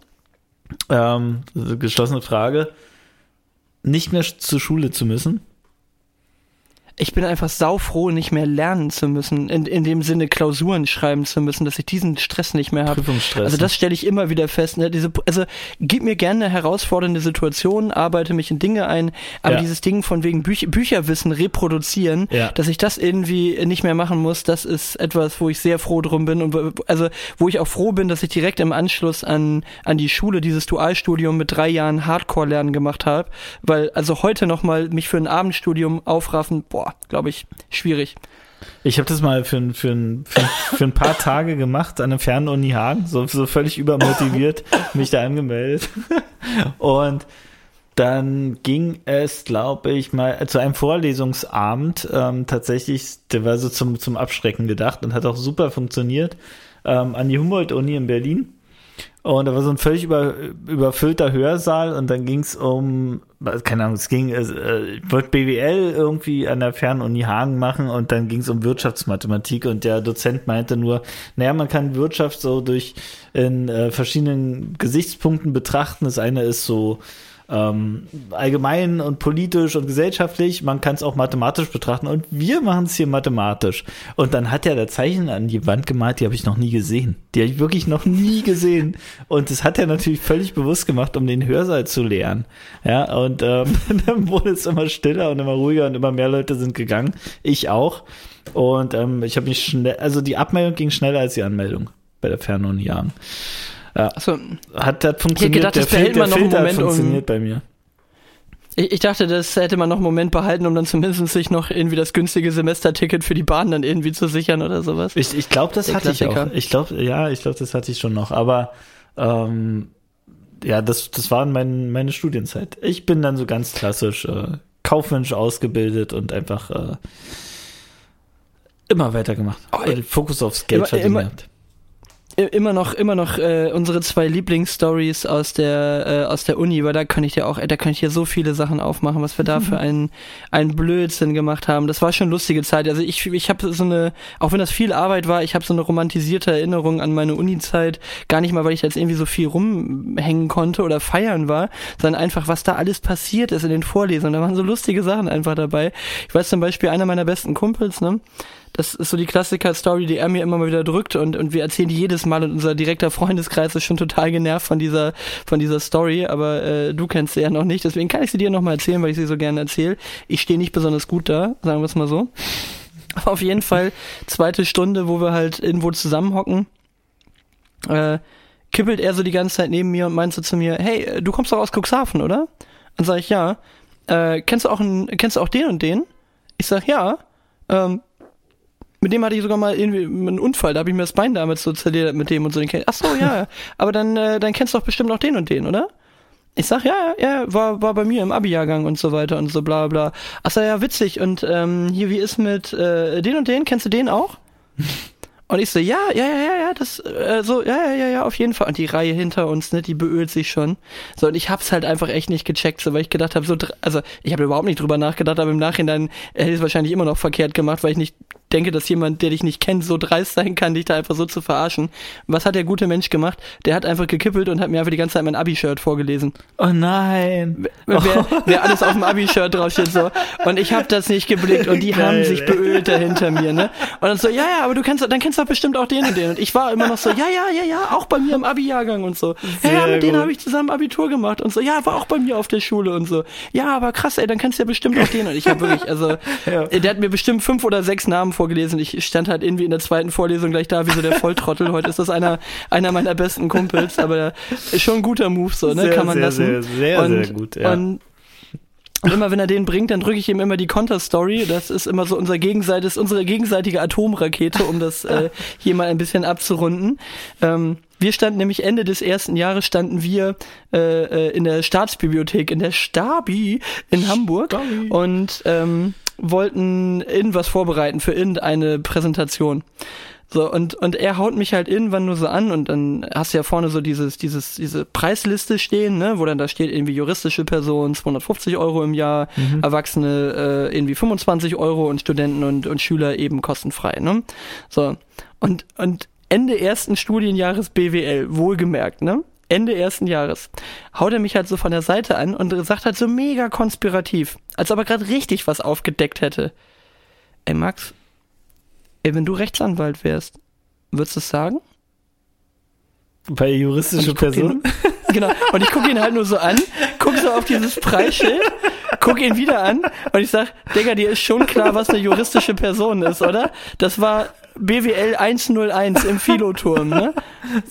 Ähm, geschlossene Frage nicht mehr zur Schule zu müssen? Ich bin einfach saufroh, nicht mehr lernen zu müssen, in, in dem Sinne Klausuren schreiben zu müssen, dass ich diesen Stress nicht mehr habe. Also das stelle ich immer wieder fest. Ne? Diese, also gib mir gerne eine herausfordernde Situation, arbeite mich in Dinge ein, aber ja. dieses Ding von wegen Büch Bücherwissen reproduzieren, ja. dass ich das irgendwie nicht mehr machen muss, das ist etwas, wo ich sehr froh drum bin und also wo ich auch froh bin, dass ich direkt im Anschluss an, an die Schule dieses Dualstudium mit drei Jahren Hardcore-Lernen gemacht habe, weil also heute nochmal mich für ein Abendstudium aufraffen, boah, glaube ich, schwierig. Ich habe das mal für, für, für, für ein paar Tage gemacht an der Fernuni Hagen, so, so völlig übermotiviert, [LAUGHS] mich da angemeldet. Und dann ging es, glaube ich, mal zu einem Vorlesungsabend ähm, tatsächlich, der war so zum, zum Abschrecken gedacht und hat auch super funktioniert, ähm, an die Humboldt-Uni in Berlin. Und da war so ein völlig über, überfüllter Hörsaal und dann ging es um, keine Ahnung, es ging, äh, ich wollte BWL irgendwie an der Fernuni Hagen machen und dann ging es um Wirtschaftsmathematik und der Dozent meinte nur, naja, man kann Wirtschaft so durch in äh, verschiedenen Gesichtspunkten betrachten. Das eine ist so ähm, allgemein und politisch und gesellschaftlich. Man kann es auch mathematisch betrachten und wir machen es hier mathematisch. Und dann hat er da Zeichen an die Wand gemalt, die habe ich noch nie gesehen. Die habe ich wirklich noch nie gesehen. Und das hat er natürlich völlig bewusst gemacht, um den Hörsaal zu leeren. Ja, und ähm, [LAUGHS] dann wurde es immer stiller und immer ruhiger und immer mehr Leute sind gegangen. Ich auch. Und ähm, ich habe mich schnell, also die Abmeldung ging schneller als die Anmeldung bei der Fernuni Jahren. Ja. Achso. Hat, hat funktioniert. Gedacht, der, Fil der Filter hat funktioniert um, bei mir. Ich, ich, dachte, das hätte man noch einen Moment behalten, um dann zumindest sich noch irgendwie das günstige Semesterticket für die Bahn dann irgendwie zu sichern oder sowas. Ich, ich glaube, das der hatte Klassiker. ich auch. Ich glaube, ja, ich glaube, das hatte ich schon noch. Aber ähm, ja, das, das war mein, meine Studienzeit. Ich bin dann so ganz klassisch äh, kaufmännisch ausgebildet und einfach äh, immer weitergemacht. Oh, Fokus aufs Geld immer- verdienen immer-. Immer noch, immer noch äh, unsere zwei Lieblingsstories aus der äh, aus der Uni, weil da kann ich dir auch, da kann ich dir so viele Sachen aufmachen, was wir da für einen einen Blödsinn gemacht haben. Das war schon lustige Zeit. Also ich ich habe so eine, auch wenn das viel Arbeit war, ich habe so eine romantisierte Erinnerung an meine Uni-Zeit. Gar nicht mal, weil ich da jetzt irgendwie so viel rumhängen konnte oder feiern war, sondern einfach, was da alles passiert ist in den Vorlesungen. Da waren so lustige Sachen einfach dabei. Ich weiß zum Beispiel einer meiner besten Kumpels, ne? Das ist so die Klassiker-Story, die er mir immer mal wieder drückt und, und wir erzählen die jedes Mal und unser direkter Freundeskreis ist schon total genervt von dieser, von dieser Story, aber äh, du kennst sie ja noch nicht, deswegen kann ich sie dir nochmal erzählen, weil ich sie so gerne erzähle. Ich stehe nicht besonders gut da, sagen wir es mal so. Aber [LAUGHS] auf jeden Fall, zweite Stunde, wo wir halt irgendwo zusammenhocken, äh, kippelt er so die ganze Zeit neben mir und meint so zu mir, hey, äh, du kommst doch aus Cuxhaven, oder? Dann sag ich, ja. Äh, kennst du auch einen, kennst du auch den und den? Ich sag, ja. Ähm, mit dem hatte ich sogar mal irgendwie einen Unfall, da habe ich mir das Bein damals so zerlegt mit dem und so. Ach so, ja, [LAUGHS] aber dann, äh, dann kennst du doch bestimmt noch den und den, oder? Ich sag, ja, ja, ja, war, war bei mir im Abi-Jahrgang und so weiter und so bla bla. Ach so, ja, witzig. Und ähm, hier, wie ist mit äh, den und den? Kennst du den auch? [LAUGHS] Und ich so, ja, ja, ja, ja, ja, das, äh, so, ja, ja, ja, ja, auf jeden Fall. Und die Reihe hinter uns, ne, die beölt sich schon. So, und ich hab's halt einfach echt nicht gecheckt, so, weil ich gedacht habe, so, also, ich habe überhaupt nicht drüber nachgedacht, aber im Nachhinein hätte ich es wahrscheinlich immer noch verkehrt gemacht, weil ich nicht denke, dass jemand, der dich nicht kennt, so dreist sein kann, dich da einfach so zu verarschen. Was hat der gute Mensch gemacht? Der hat einfach gekippelt und hat mir einfach die ganze Zeit mein Abi-Shirt vorgelesen. Oh nein. Wer, wer alles auf dem Abi-Shirt draufsteht, so. Und ich habe das nicht geblickt und die Geil, haben sich beölt dahinter mir, ne? Und dann so, ja, ja, aber du kennst, dann kennst du bestimmt auch den und den. Und ich war immer noch so, ja, ja, ja, ja, auch bei mir im Abi-Jahrgang und so. Ja, ja, Sehr mit denen habe ich zusammen Abitur gemacht und so. Ja, war auch bei mir auf der Schule und so. Ja, aber krass, ey, dann kennst du ja bestimmt auch den. Und ich habe wirklich, also, [LAUGHS] Ja. der hat mir bestimmt fünf oder sechs Namen vorgelesen. Ich stand halt irgendwie in der zweiten Vorlesung gleich da wie so der Volltrottel. Heute ist das einer, einer meiner besten Kumpels, aber ist schon ein guter Move, so, ne? Sehr, Kann man sehr, lassen. sehr, sehr, und, sehr gut, ja. Und und immer wenn er den bringt, dann drücke ich ihm immer die Konter-Story. Das ist immer so unser Gegenseit ist unsere gegenseitige Atomrakete, um das äh, hier mal ein bisschen abzurunden. Ähm, wir standen nämlich Ende des ersten Jahres standen wir äh, äh, in der Staatsbibliothek, in der Stabi in Hamburg Stabi. und ähm, wollten irgendwas vorbereiten für irgendeine Präsentation. So, und, und er haut mich halt irgendwann nur so an und dann hast du ja vorne so dieses, dieses, diese Preisliste stehen, ne, wo dann da steht irgendwie juristische Person 250 Euro im Jahr, Erwachsene äh, irgendwie 25 Euro und Studenten und, und Schüler eben kostenfrei, ne? So. Und, und Ende ersten Studienjahres BWL, wohlgemerkt, ne? Ende ersten Jahres, haut er mich halt so von der Seite an und sagt halt so mega konspirativ, als ob er gerade richtig was aufgedeckt hätte. Ey, Max, ey, wenn du Rechtsanwalt wärst, würdest du es sagen? Bei juristische Und [LAUGHS] genau. Und ich gucke ihn halt nur so an, guck so auf dieses Preisschild, guck ihn wieder an und ich sag, Digga, dir ist schon klar, was eine juristische Person ist, oder? Das war BWL 101 im Philoturm, ne?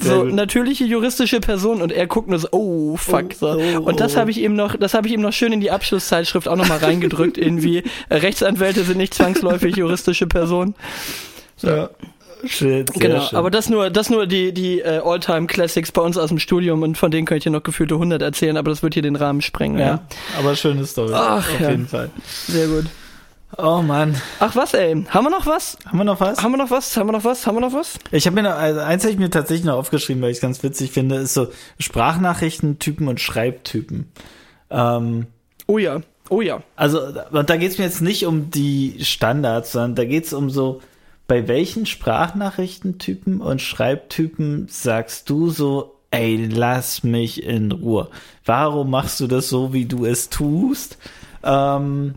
So, natürliche juristische Person und er guckt nur so, oh, fuck, so. Oh, Und das oh. habe ich ihm noch, das habe ich ihm noch schön in die Abschlusszeitschrift auch nochmal reingedrückt, irgendwie, äh, Rechtsanwälte sind nicht zwangsläufig juristische Personen. Ja. Sehr Genau, schön. aber das nur, das nur die, die äh, All-Time Classics bei uns aus dem Studium und von denen könnte ich dir noch gefühlte 100 erzählen, aber das wird hier den Rahmen sprengen. Ja, ja, aber schöne Story. Ach, auf ja. jeden Fall. sehr gut. Oh Mann. Ach was, ey, haben wir noch was? Haben wir noch was? Haben wir noch was? Haben wir noch was? Haben wir noch was? Ich habe mir noch, also eins habe ich mir tatsächlich noch aufgeschrieben, weil ich es ganz witzig finde, ist so Sprachnachrichtentypen und Schreibtypen. Ähm, Oh ja, oh ja. also, da geht es mir jetzt nicht um die Standards, sondern da geht es um so, bei welchen Sprachnachrichtentypen und Schreibtypen sagst du so, ey, lass mich in Ruhe. Warum machst du das so, wie du es tust? Ähm,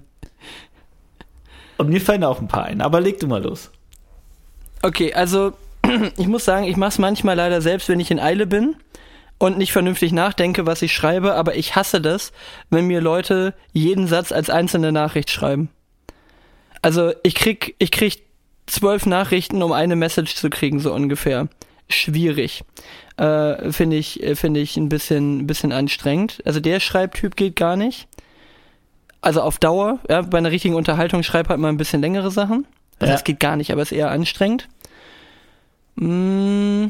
und mir fallen auch ein paar ein, aber leg du mal los. Okay, also [CLEARS THROAT] ich muss sagen, ich mache es manchmal leider selbst, wenn ich in Eile bin und nicht vernünftig nachdenke, was ich schreibe, aber ich hasse das, wenn mir Leute jeden Satz als einzelne Nachricht schreiben. Also ich krieg, ich krieg zwölf Nachrichten, um eine Message zu kriegen, so ungefähr. Schwierig. Äh, finde ich, äh, finde ich ein bisschen, bisschen anstrengend. Also der Schreibtyp geht gar nicht. Also auf Dauer, ja, bei einer richtigen Unterhaltung schreib halt mal ein bisschen längere Sachen. Also Ja. das geht gar nicht, aber ist eher anstrengend. Mm.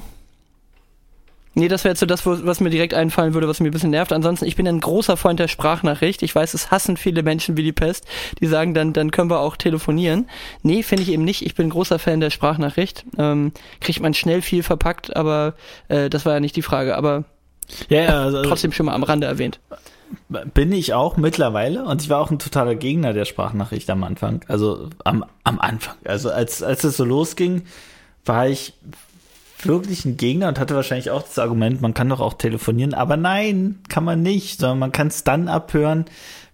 Nee, das wäre jetzt so das, was mir direkt einfallen würde, was mir ein bisschen nervt. Ansonsten, ich bin ein großer Freund der Sprachnachricht. Ich weiß, es hassen viele Menschen wie die Pest, die sagen, dann, dann können wir auch telefonieren. Nee, finde ich eben nicht. Ich bin ein großer Fan der Sprachnachricht. Ähm, kriegt man schnell viel verpackt, aber äh, das war ja nicht die Frage. Aber ja, ja also, trotzdem schon mal am Rande erwähnt. Bin ich auch mittlerweile und ich war auch ein totaler Gegner der Sprachnachricht am Anfang. Also am, am Anfang. Also als, als es so losging, war ich wirklich ein Gegner und hatte wahrscheinlich auch das Argument, man kann doch auch telefonieren, aber nein, kann man nicht, sondern man kann es dann abhören,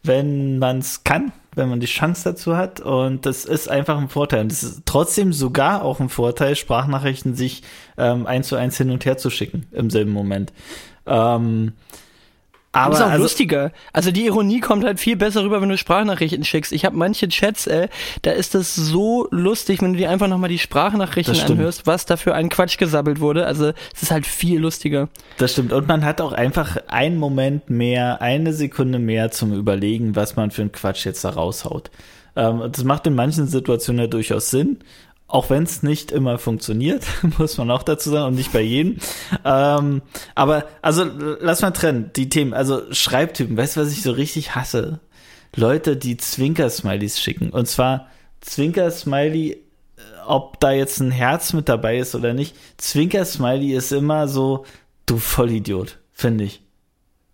wenn man es kann, wenn man die Chance dazu hat und das ist einfach ein Vorteil. Und es ist trotzdem sogar auch ein Vorteil, Sprachnachrichten sich ähm, eins zu eins hin und her zu schicken im selben Moment. Ähm, aber das ist auch also, lustiger. Also die Ironie kommt halt viel besser rüber, wenn du Sprachnachrichten schickst. Ich habe manche Chats, ey, da ist das so lustig, wenn du dir einfach nochmal die Sprachnachrichten anhörst, was da für ein Quatsch gesabbelt wurde. Also es ist halt viel lustiger. Das stimmt. Und man hat auch einfach einen Moment mehr, eine Sekunde mehr zum Überlegen, was man für einen Quatsch jetzt da raushaut. Ähm, das macht in manchen Situationen ja durchaus Sinn auch wenn es nicht immer funktioniert, [LAUGHS] muss man auch dazu sagen, und nicht bei jedem. Ähm, aber also lass mal trennen, die Themen. Also Schreibtypen, weißt du, was ich so richtig hasse? Leute, die Zwinker-Smileys schicken. Und zwar Zwinker-Smiley, äh, ob da jetzt ein Herz mit dabei ist oder nicht. Zwinker-Smiley ist immer so, du Vollidiot, finde ich.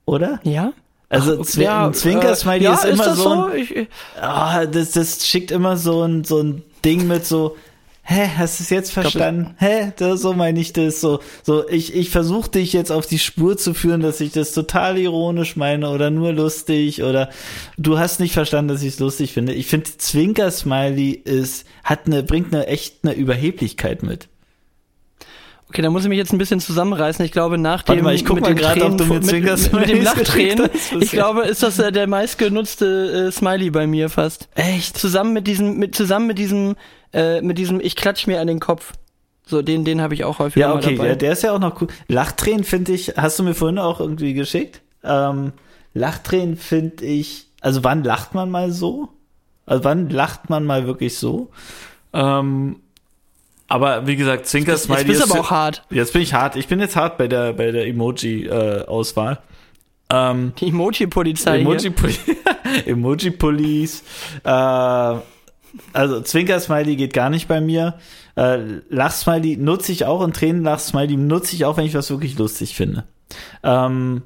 Oder? Ja. Also Ach, Zw ja, Zwinker-Smiley äh, ja, ist immer ist so, ein, so? Ich, oh, das, das schickt immer so ein, so ein Ding mit so, hä, hast du es jetzt verstanden? Hä, das, so meine ich das. So, so ich, ich versuche dich jetzt auf die Spur zu führen, dass ich das total ironisch meine oder nur lustig oder du hast nicht verstanden, dass ich es lustig finde. Ich finde, Zwinker-Smiley ist, hat eine, bringt eine echt eine Überheblichkeit mit. Okay, da muss ich mich jetzt ein bisschen zusammenreißen. Ich glaube, nach Warte dem mal, ich guck mal gerade, ob du mir mit, mit dem [LAUGHS] Lachtränen, ich glaube, ist das äh, der meistgenutzte äh, Smiley bei mir fast. Echt? Zusammen mit diesem, mit zusammen mit diesem äh, mit diesem Ich klatsch mir an den Kopf. So, den, den habe ich auch häufig ja, okay, dabei. Ja, der ist ja auch noch cool. Lachtränen finde ich, hast du mir vorhin auch irgendwie geschickt? Ähm, Lachtränen finde ich, also wann lacht man mal so? Also wann lacht man mal wirklich so? Ähm, aber wie gesagt, Zwinker Smiley. Jetzt bist du aber auch hart. Jetzt bin ich hart. Ich bin jetzt hart bei der, bei der Emoji-Auswahl. Äh, ähm, Die [LAUGHS] Emoji-Polizei. Emoji-Police. [LAUGHS] Emoji-Police. äh, also Zwinker-Smiley geht gar nicht bei mir. Äh, Lach-Smiley nutze ich auch und Tränen-Lach-Smiley nutze ich auch, wenn ich was wirklich lustig finde. Ähm,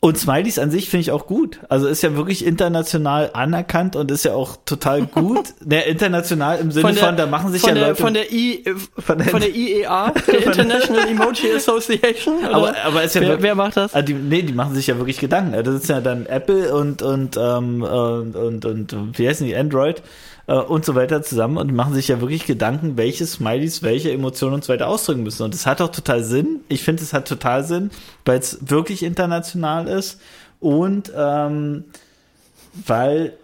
und Smileys an sich finde ich auch gut. Also ist ja wirklich international anerkannt und ist ja auch total [LAUGHS] gut. ne, international im Sinne von, der, von da machen sich ja der, Leute von der, I, von, der, von der IEA, [LAUGHS] der International [LAUGHS] Emoji Association. Aber, aber ist ja wer, wer macht das? Ah, die, nee, die machen sich ja wirklich Gedanken. Das ist ja dann Apple und und ähm, und, und, und wie heißen die Android äh, und so weiter zusammen und machen sich ja wirklich Gedanken, welche Smileys welche Emotionen und so weiter ausdrücken müssen. Und es hat auch total Sinn. Ich finde, es hat total Sinn, weil es wirklich international ist und ähm, weil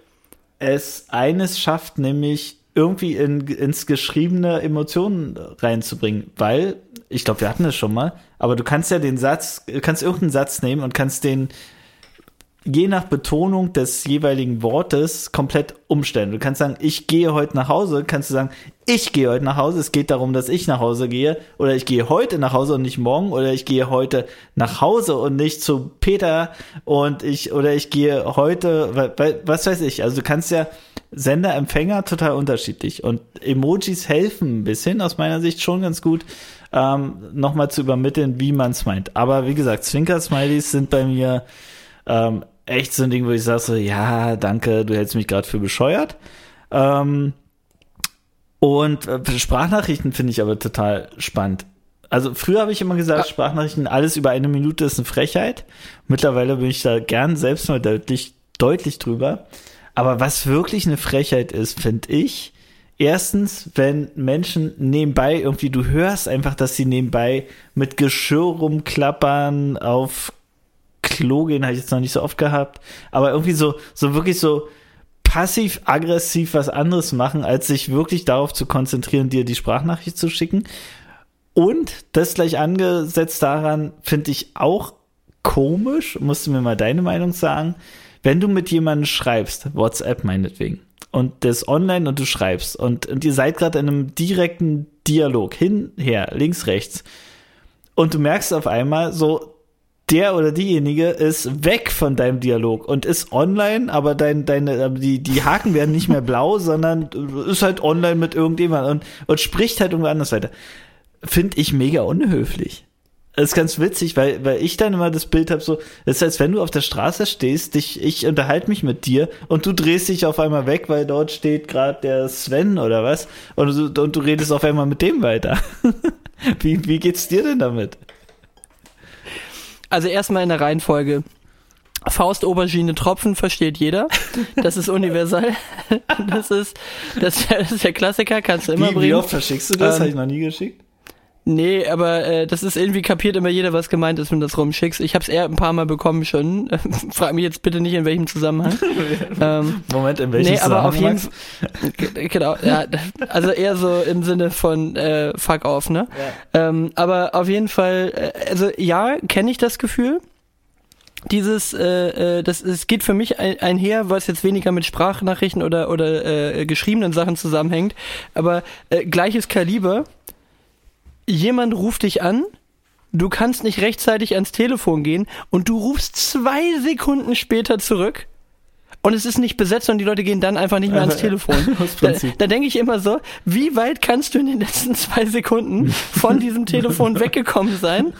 es eines schafft, nämlich irgendwie in, ins geschriebene Emotionen reinzubringen, weil ich glaube, wir hatten das schon mal, aber du kannst ja den Satz, kannst irgendeinen Satz nehmen und kannst den je nach Betonung des jeweiligen Wortes komplett umstellen. Du kannst sagen, ich gehe heute nach Hause, kannst du sagen, ich gehe heute nach Hause, es geht darum, dass ich nach Hause gehe, oder ich gehe heute nach Hause und nicht morgen, oder ich gehe heute nach Hause und nicht zu Peter und ich, oder ich gehe heute, was weiß ich. Also du kannst ja Sender, Empfänger total unterschiedlich und Emojis helfen ein bisschen, aus meiner Sicht schon ganz gut, ähm, nochmal zu übermitteln, wie man es meint. Aber wie gesagt, Zwinker-Smileys sind bei mir ähm, echt so ein Ding, wo ich sage so, ja, danke, du hältst mich gerade für bescheuert. Ähm, und äh, Sprachnachrichten finde ich aber total spannend. Also früher habe ich immer gesagt, Sprachnachrichten, alles über eine Minute ist eine Frechheit. Mittlerweile bin ich da gern selbst mal deutlich, deutlich drüber. Aber was wirklich eine Frechheit ist, finde ich, erstens, wenn Menschen nebenbei irgendwie, du hörst einfach, dass sie nebenbei mit Geschirr rumklappern, auf Klo gehen habe ich jetzt noch nicht so oft gehabt, aber irgendwie so, so wirklich so passiv-aggressiv was anderes machen, als sich wirklich darauf zu konzentrieren, dir die Sprachnachricht zu schicken. Und das gleich angesetzt daran, finde ich auch komisch, musst du mir mal deine Meinung sagen, wenn du mit jemandem schreibst, WhatsApp meinetwegen, und das online und du schreibst und, und ihr seid gerade in einem direkten Dialog, hin, her, links, rechts, und du merkst auf einmal so, der oder diejenige ist weg von deinem Dialog und ist online, aber dein, deine, die, die Haken werden nicht mehr blau, [LAUGHS] sondern ist halt online mit irgendjemandem und, und spricht halt irgendwo anders weiter. Finde ich mega unhöflich. Das ist ganz witzig, weil, weil ich dann immer das Bild habe, so, es ist, als wenn du auf der Straße stehst, dich, ich unterhalte mich mit dir und du drehst dich auf einmal weg, weil dort steht gerade der Sven oder was und und du redest auf einmal mit dem weiter. [LAUGHS] wie, wie geht's dir denn damit? Also erstmal in der Reihenfolge. Faust, Aubergine, Tropfen versteht jeder. Das ist universal. [LAUGHS] Das ist, das, ist der Klassiker, kannst du immer wie, bringen. Wie oft verschickst du das? Ähm, Habe ich noch nie geschickt. Nee, aber äh, das ist irgendwie kapiert immer jeder, was gemeint ist, wenn du das rumschickst. Ich habe es eher ein paar Mal bekommen schon. [LAUGHS] Frag mich jetzt bitte nicht, in welchem Zusammenhang. [LAUGHS] ähm, Moment, in welchem nee, Zusammenhang? aber auf jeden Fall. Genau, ja, also eher so im Sinne von äh, fuck off, ne? Ja. Ähm, aber auf jeden Fall, äh, also ja, kenne ich das Gefühl dieses, äh, äh, das es geht für mich ein, einher, was jetzt weniger mit Sprachnachrichten oder oder äh, geschriebenen Sachen zusammenhängt, aber äh, gleiches Kaliber jemand ruft dich an, du kannst nicht rechtzeitig ans Telefon gehen und du rufst zwei Sekunden später zurück und es ist nicht besetzt und die Leute gehen dann einfach nicht mehr ans [LAUGHS] Telefon. da, da denke ich immer so, wie weit kannst du in den letzten zwei Sekunden von diesem Telefon [LAUGHS] weggekommen sein,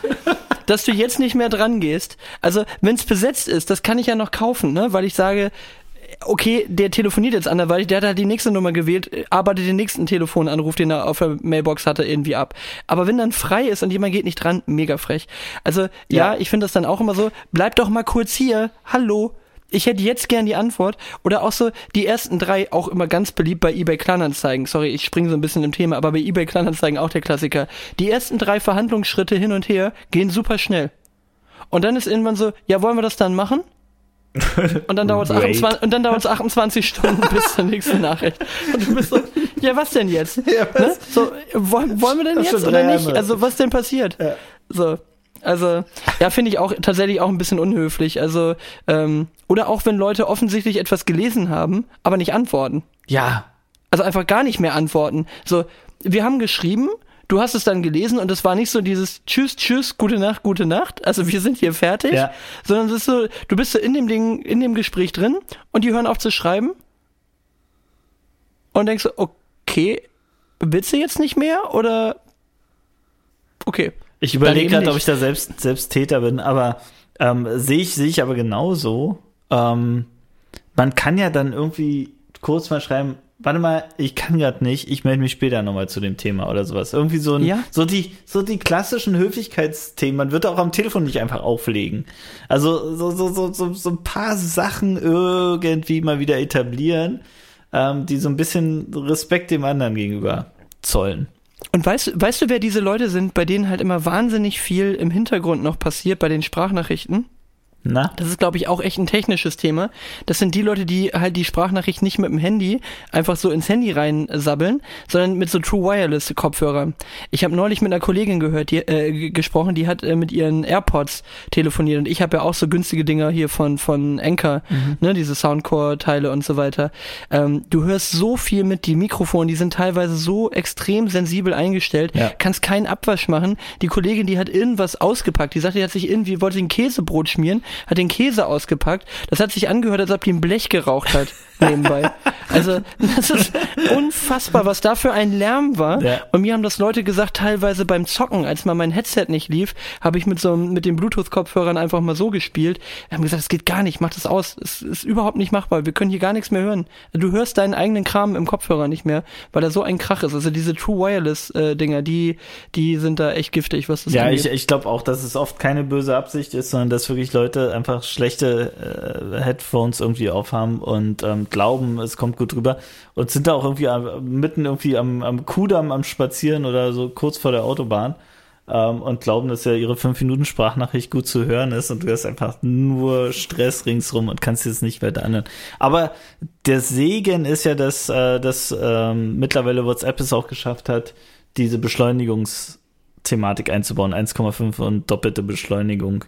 dass du jetzt nicht mehr dran gehst? Also, wenn es besetzt ist, das kann ich ja noch kaufen, ne? weil ich sage, okay, der telefoniert jetzt anderweitig, der hat halt die nächste Nummer gewählt, arbeitet den nächsten Telefonanruf, den er auf der Mailbox hatte, irgendwie ab. Aber wenn dann frei ist und jemand geht nicht dran, mega frech. Also ja, ja ich finde das dann auch immer so, bleib doch mal kurz hier, hallo. Ich hätte jetzt gern die Antwort. Oder auch so die ersten drei, auch immer ganz beliebt bei eBay Kleinanzeigen. Sorry, ich springe so ein bisschen im Thema, aber bei eBay Kleinanzeigen auch der Klassiker. Die ersten drei Verhandlungsschritte hin und her gehen super schnell. Und dann ist irgendwann so, ja, wollen wir das dann machen? Und dann dauert es 28, und dann dauert's 28 Stunden bis zur nächsten Nachricht. Und du bist so, ja, was denn jetzt? [LAUGHS] Ja, ne? So, wollen, wollen wir denn das jetzt oder nicht? Jahre. Also, was denn passiert? Ja. So. Also, ja, finde ich auch tatsächlich auch ein bisschen unhöflich. Also, ähm, oder auch wenn Leute offensichtlich etwas gelesen haben, aber nicht antworten. Ja. Also einfach gar nicht mehr antworten. So, wir haben geschrieben, du hast es dann gelesen und es war nicht so dieses Tschüss, Tschüss, gute Nacht, gute Nacht, also wir sind hier fertig, ja. sondern es ist so, du bist so in dem Ding, in dem Gespräch drin und die hören auf zu schreiben und denkst so, okay, willst du jetzt nicht mehr oder okay. Ich überlege gerade, ob ich da selbst, selbst Täter bin, aber ähm, sehe ich, sehe ich aber genauso. Ähm, man kann ja dann irgendwie kurz mal schreiben, warte mal, ich kann gerade nicht, ich melde mich später nochmal zu dem Thema oder sowas. Irgendwie so ein, ja. so die, so die klassischen Höflichkeitsthemen. Man wird auch am Telefon nicht einfach auflegen. Also so, so, so, so, so ein paar Sachen irgendwie mal wieder etablieren, ähm, die so ein bisschen Respekt dem anderen gegenüber zollen. Und weißt, weißt du, wer diese Leute sind, bei denen halt immer wahnsinnig viel im Hintergrund noch passiert bei den Sprachnachrichten? Na? Das ist, glaube ich, auch echt ein technisches Thema. Das sind die Leute, die halt die Sprachnachricht nicht mit dem Handy einfach so ins Handy reinsabbeln, sondern mit so True Wireless Kopfhörern. Ich habe neulich mit einer Kollegin gehört, die, äh, gesprochen, die hat äh, mit ihren AirPods telefoniert und ich habe ja auch so günstige Dinger hier von von Anker, mhm. ne, diese Soundcore Teile und so weiter. Ähm, du hörst so viel mit die Mikrofone, die sind teilweise so extrem sensibel eingestellt, ja. kannst keinen Abwasch machen. Die Kollegin, die hat irgendwas ausgepackt, die sagte, die hat sich irgendwie wollte ein Käsebrot schmieren hat den Käse ausgepackt. Das hat sich angehört, als ob die ein Blech geraucht hat [LAUGHS] nebenbei. Also das ist unfassbar, was da für ein Lärm war. Ja. Und mir haben das Leute gesagt, teilweise beim Zocken, als mal mein Headset nicht lief, habe ich mit so mit den Bluetooth-Kopfhörern einfach mal so gespielt. Wir haben gesagt, es geht gar nicht, mach das aus. Es ist überhaupt nicht machbar. Wir können hier gar nichts mehr hören. Du hörst deinen eigenen Kram im Kopfhörer nicht mehr, weil da so ein Krach ist. Also diese True Wireless-Dinger, äh, die, die sind da echt giftig, was das Ja, angeht. ich, ich glaube auch, dass es oft keine böse Absicht ist, sondern dass wirklich Leute einfach schlechte äh, Headphones irgendwie aufhaben und ähm, glauben, es kommt gut rüber. Und sind da auch irgendwie am, mitten irgendwie am, am Kudamm am Spazieren oder so kurz vor der Autobahn ähm, und glauben, dass ja ihre 5 Minuten Sprachnachricht gut zu hören ist und du hast einfach nur Stress ringsrum und kannst jetzt nicht weiter anhören. Aber der Segen ist ja, dass, äh, dass ähm, mittlerweile WhatsApp es auch geschafft hat, diese Beschleunigungsthematik einzubauen, 1,5 und doppelte Beschleunigung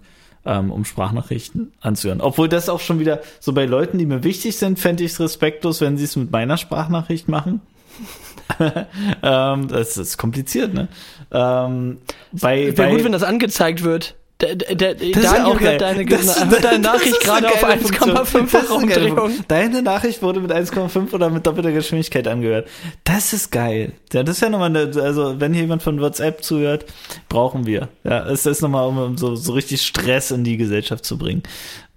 ähm, um Sprachnachrichten anzuhören. Obwohl das auch schon wieder so bei Leuten, die mir wichtig sind, fände ich es respektlos, wenn sie es mit meiner Sprachnachricht machen. [LAUGHS] ähm, das ist kompliziert, ne? Ähm, bei, Wäre bei, gut, wenn das angezeigt wird. Das ist Daniel auch geil. deine, Das- wird deine Nachricht gerade auf geile Funktion. 1,5 Das ist eine geile Umdrehung. Funktion. Deine Nachricht wurde mit 1,5 oder mit doppelter Geschwindigkeit angehört. Das ist geil. Ja, das ist ja nochmal eine, also wenn hier jemand von WhatsApp zuhört, brauchen wir. Ja, es ist nochmal, um, so, so richtig Stress in die Gesellschaft zu bringen.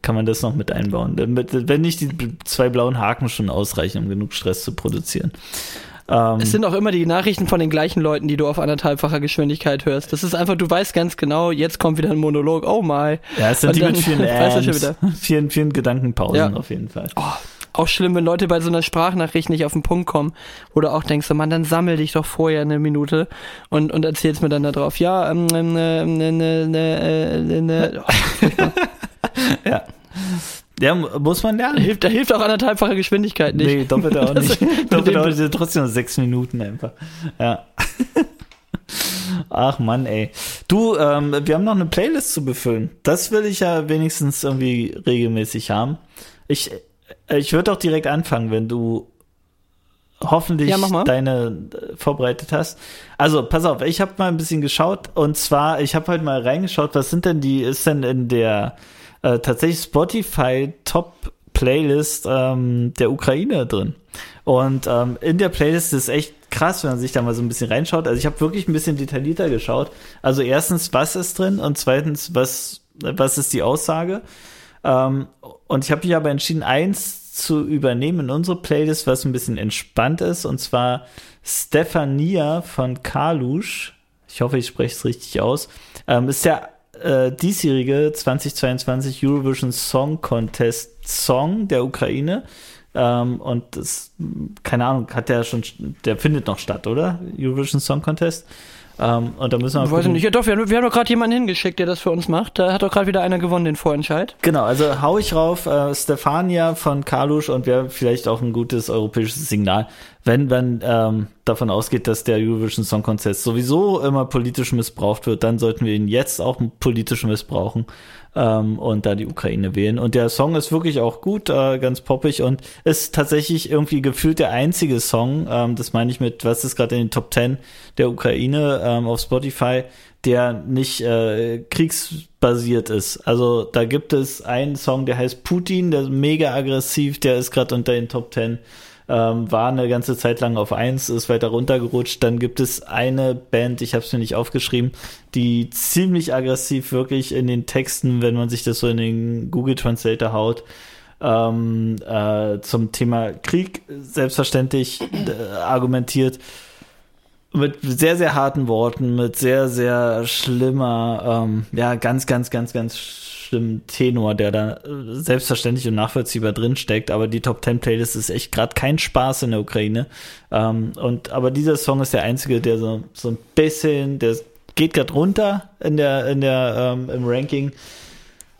Kann man das noch mit einbauen. Wenn nicht die zwei blauen Haken schon ausreichen, um genug Stress zu produzieren. Ähm, Es sind auch immer die Nachrichten von den gleichen Leuten, die du auf anderthalbfacher Geschwindigkeit hörst. Das ist einfach, du weißt ganz genau, jetzt kommt wieder ein Monolog, oh my. ja, es sind und die mit vielen [LAUGHS] du wieder. [LAUGHS] vielen, vielen Gedankenpausen Ja. auf jeden Fall. Oh, auch schlimm, wenn Leute bei so einer Sprachnachricht nicht auf den Punkt kommen. Oder auch denkst du, Mann, dann sammel dich doch vorher eine Minute und, und erzählst mir dann da drauf. Ja, ähm, ähm, ähm, ne, ne, ne, äh, [LAUGHS] ne. Ja. Muss man lernen. hilft, da hilft auch anderthalbfache Geschwindigkeit nicht. Nee, doppelt auch nicht. [LAUGHS] [LAUGHS] doppelt auch nicht, trotzdem nur sechs Minuten einfach. Ja. [LAUGHS] Ach Mann, ey. Du, ähm, wir haben noch eine Playlist zu befüllen. Das will ich ja wenigstens irgendwie regelmäßig haben. Ich, äh, ich würde auch direkt anfangen, wenn du hoffentlich Ja, deine äh, vorbereitet hast. Also, pass auf, ich habe mal ein bisschen geschaut und zwar, ich habe halt mal reingeschaut, was sind denn die, ist denn in der äh, tatsächlich Spotify Top Playlist ähm, der Ukraine drin. Und ähm, in der Playlist ist echt krass, wenn man sich da mal so ein bisschen reinschaut. Also ich habe wirklich ein bisschen detaillierter geschaut. Also erstens, was ist drin und zweitens, was, was ist die Aussage? Ähm, und ich habe mich aber entschieden, eins zu übernehmen in unsere Playlist, was ein bisschen entspannt ist, und zwar Stefania von Kalusch. Ich hoffe, ich spreche es richtig aus. Ähm, ist der äh, diesjährige 2022 Eurovision Song Contest Song der Ukraine. Ähm, und das, keine Ahnung, hat der schon, der findet noch statt, oder? Eurovision Song Contest. Ähm, und da müssen wir mal Ich weiß nicht. Ja, doch, wir, haben- wir haben doch gerade jemanden hingeschickt, der das für uns macht. Da hat doch gerade wieder einer gewonnen, den Vorentscheid. Genau, also hau ich rauf, äh, Stefania von Kalusch und wäre vielleicht auch ein gutes europäisches Signal, wenn man ähm, davon ausgeht, dass der Eurovision Song Contest sowieso immer politisch missbraucht wird, dann sollten wir ihn jetzt auch politisch missbrauchen ähm, und da die Ukraine wählen. Und der Song ist wirklich auch gut, äh, ganz poppig und ist tatsächlich irgendwie gefühlt der einzige Song, ähm, das meine ich mit, was ist gerade in den Top 10 der Ukraine ähm, auf Spotify, der nicht äh, kriegsbasiert ist. Also da gibt es einen Song, der heißt Putin, der ist mega aggressiv, der ist gerade unter den Top 10 ähm, war eine ganze Zeit lang auf eins, ist weiter runtergerutscht. Dann gibt es eine Band, ich habe es mir nicht aufgeschrieben, die ziemlich aggressiv wirklich in den Texten, wenn man sich das so in den Google Translator haut, ähm, äh, zum Thema Krieg selbstverständlich äh, argumentiert mit sehr, sehr harten Worten, mit sehr, sehr schlimmer, ähm, ja, ganz, ganz, ganz, ganz schlimmen Tenor, der da äh, selbstverständlich und nachvollziehbar drin steckt. Aber die Top 10 Playlist ist echt gerade kein Spaß in der Ukraine. Ähm, und aber dieser Song ist der einzige, der so, so ein bisschen, der geht gerade runter in der, in der, ähm, im Ranking.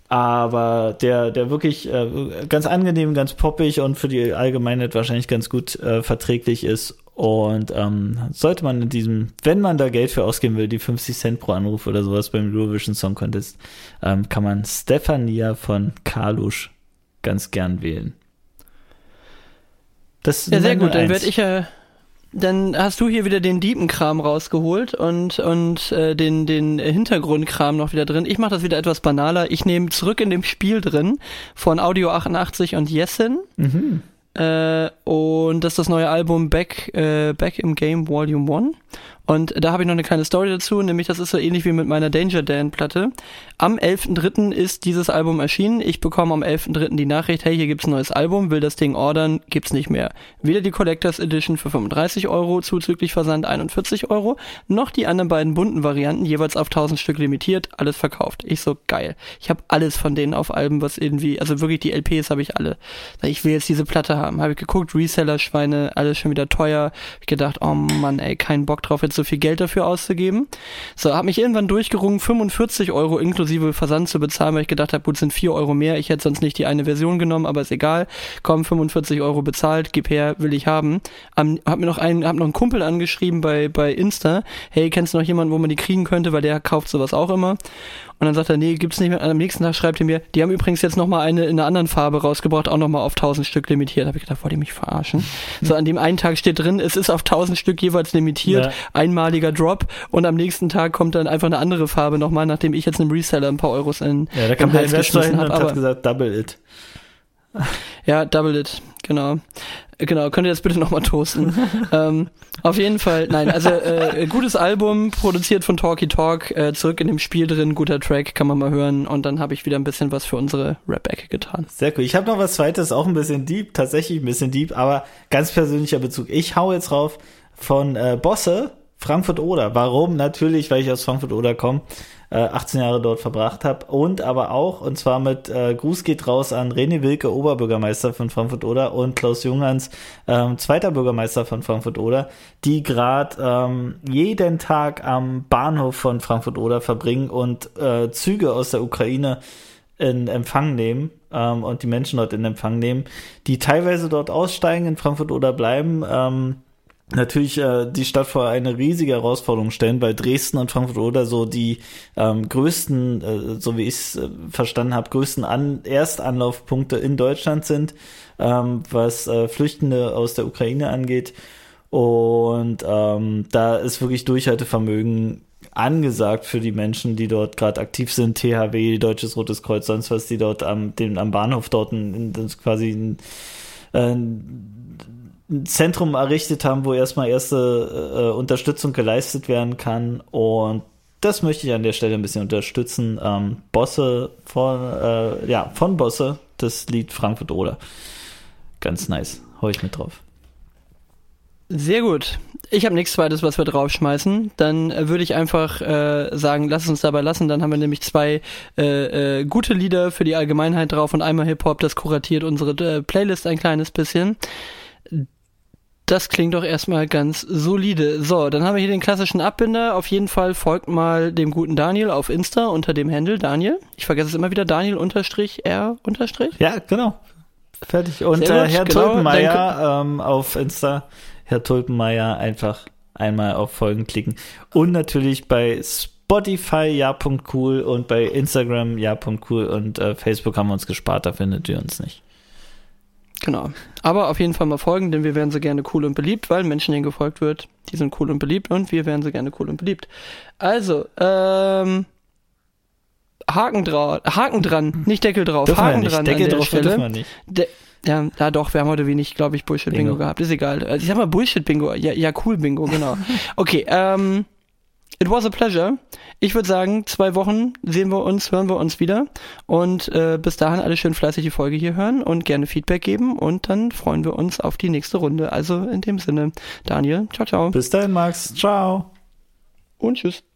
Aber der, der wirklich äh, ganz angenehm, ganz poppig und für die Allgemeinheit wahrscheinlich ganz gut äh, verträglich ist. Und ähm, sollte man in diesem, wenn man da Geld für ausgeben will, die 50 Cent pro Anruf oder sowas beim Eurovision Song Contest, ähm, kann man Stefania von Kalusch ganz gern wählen. Das ist Ja, sehr gut. Dann werde ich ja. Dann hast du hier wieder den Diepenkram rausgeholt und und äh, den den Hintergrundkram noch wieder drin. Ich mache das wieder etwas banaler. Ich nehme zurück in dem Spiel drin von Audio 88 und Jessen. Mhm. Äh, und das ist das neue Album Back, äh, Back im Game Volume 1. Und da habe ich noch eine kleine Story dazu, nämlich das ist so ähnlich wie mit meiner Danger Dan Platte. Am 11.3. ist dieses Album erschienen. Ich bekomme am 11.3. die Nachricht, hey, hier gibt's ein neues Album, will das Ding ordern, gibt's nicht mehr. Weder die Collectors Edition für 35 Euro, zuzüglich Versand 41 Euro, noch die anderen beiden bunten Varianten, jeweils auf 1000 Stück limitiert, alles verkauft. Ich so, geil. Ich habe alles von denen auf Alben, was irgendwie, also wirklich die LPs habe ich alle. Ich will jetzt diese Platte haben. Habe ich geguckt, Reseller-Schweine, alles schon wieder teuer. Ich gedacht, oh Mann, ey, kein Bock Bock drauf, jetzt so viel Geld dafür auszugeben. So, habe mich irgendwann durchgerungen, 45 Euro inklusive Versand zu bezahlen, weil ich gedacht habe, gut, sind 4 Euro mehr. Ich hätte sonst nicht die eine Version genommen, aber ist egal. Komm, 45 Euro bezahlt, gib her, will ich haben. Um, hab mir noch einen, hab noch einen Kumpel angeschrieben bei, bei Insta. Hey, kennst du noch jemanden, wo man die kriegen könnte, weil der kauft sowas auch immer. Und dann sagt er, nee, gibt's nicht mehr. Am nächsten Tag schreibt er mir, die haben übrigens jetzt nochmal eine in einer anderen Farbe rausgebracht, auch nochmal auf 1000 Stück limitiert. Da habe ich gedacht, wollt ihr mich verarschen? so, an dem einen Tag steht drin, es ist auf 1000 Stück jeweils limitiert, ja. einmaliger Drop und am nächsten Tag kommt dann einfach eine andere Farbe nochmal, nachdem ich jetzt einem Reseller ein paar Euros in Ja, da kam der Investor hin und hat gesagt, double it. Ja, double it, genau. Genau, könnt ihr das bitte nochmal toasten. [LAUGHS] ähm, auf jeden Fall, nein, also äh, gutes Album, produziert von Talky Talk, äh, zurück in dem Spiel drin, guter Track, kann man mal hören und dann habe ich wieder ein bisschen was für unsere Rap-Ecke getan. Sehr cool. Ich habe noch was zweites, auch ein bisschen deep, tatsächlich ein bisschen deep, aber ganz persönlicher Bezug. Ich hau jetzt rauf von äh, Bosse, Frankfurt-Oder. Warum? Natürlich, weil ich aus Frankfurt-Oder komme äh, 18 Jahre dort verbracht habe und aber auch, und zwar mit äh, Gruß geht raus an René Wilke, Oberbürgermeister von Frankfurt-Oder und Klaus Junghans, ähm, zweiter Bürgermeister von Frankfurt-Oder, die gerade ähm, jeden Tag am Bahnhof von Frankfurt-Oder verbringen und äh, Züge aus der Ukraine in Empfang nehmen ähm, und die Menschen dort in Empfang nehmen, die teilweise dort aussteigen, in Frankfurt oder bleiben. Ähm, natürlich äh, die Stadt vor eine riesige Herausforderung stellen, weil Dresden und Frankfurt oder so die ähm, größten, äh, so wie ich es äh, verstanden habe, größten An Erstanlaufpunkte in Deutschland sind, ähm, was äh, Flüchtende aus der Ukraine angeht. Und ähm, da ist wirklich Durchhaltevermögen angesagt für die Menschen, die dort gerade aktiv sind, THW, Deutsches Rotes Kreuz, sonst was, die dort am, den, am Bahnhof dort ein, ein, quasi ein, ein ein Zentrum errichtet haben, wo erstmal erste äh, Unterstützung geleistet werden kann. Und das möchte ich an der Stelle ein bisschen unterstützen. Ähm, Bosse von, äh, ja, von Bosse, das Lied Frankfurt Oder. Ganz nice. Hau ich mit drauf. Sehr gut. Ich habe nichts zweites, was wir draufschmeißen. Dann äh, würde ich einfach äh, sagen, lass uns dabei lassen. Dann haben wir nämlich zwei äh, äh, gute Lieder für die Allgemeinheit drauf und einmal Hip-Hop, das kuratiert unsere äh, Playlist ein kleines bisschen. Das klingt doch erstmal ganz solide. So, dann haben wir hier den klassischen Abbinder. Auf jeden Fall folgt mal dem guten Daniel auf Insta unter dem Handle Daniel. Ich vergesse es immer wieder, Daniel unterstrich R unterstrich. Ja, genau. Fertig. Und äh, Herr genau, Tulpenmeier ähm, auf Insta, Herr Tulpenmeier einfach einmal auf Folgen klicken. Und natürlich bei Spotify ja.cool und bei Instagram ja.cool und äh, Facebook haben wir uns gespart, da findet ihr uns nicht. Genau. Aber auf jeden Fall mal folgen, denn wir wären so gerne cool und beliebt, weil Menschen, denen gefolgt wird, die sind cool und beliebt und wir wären so gerne cool und beliebt. Also, ähm, Haken, dra Haken dran, nicht Deckel drauf, dürfen Haken dran Deckel an der drauf Stelle. nicht. De ja, ja, doch, wir haben heute wenig, glaube ich, Bullshit-Bingo gehabt. Ist egal. Also, ich sag mal Bullshit-Bingo. Ja, ja, cool Bingo, genau. [LAUGHS] Okay, ähm, It was a pleasure. Ich würde sagen, zwei Wochen sehen wir uns, hören wir uns wieder. Und äh, bis dahin alle schön fleißig die Folge hier hören und gerne Feedback geben. Und dann freuen wir uns auf die nächste Runde. Also in dem Sinne, Daniel, ciao, ciao. Bis dahin, Max. Ciao. Und tschüss.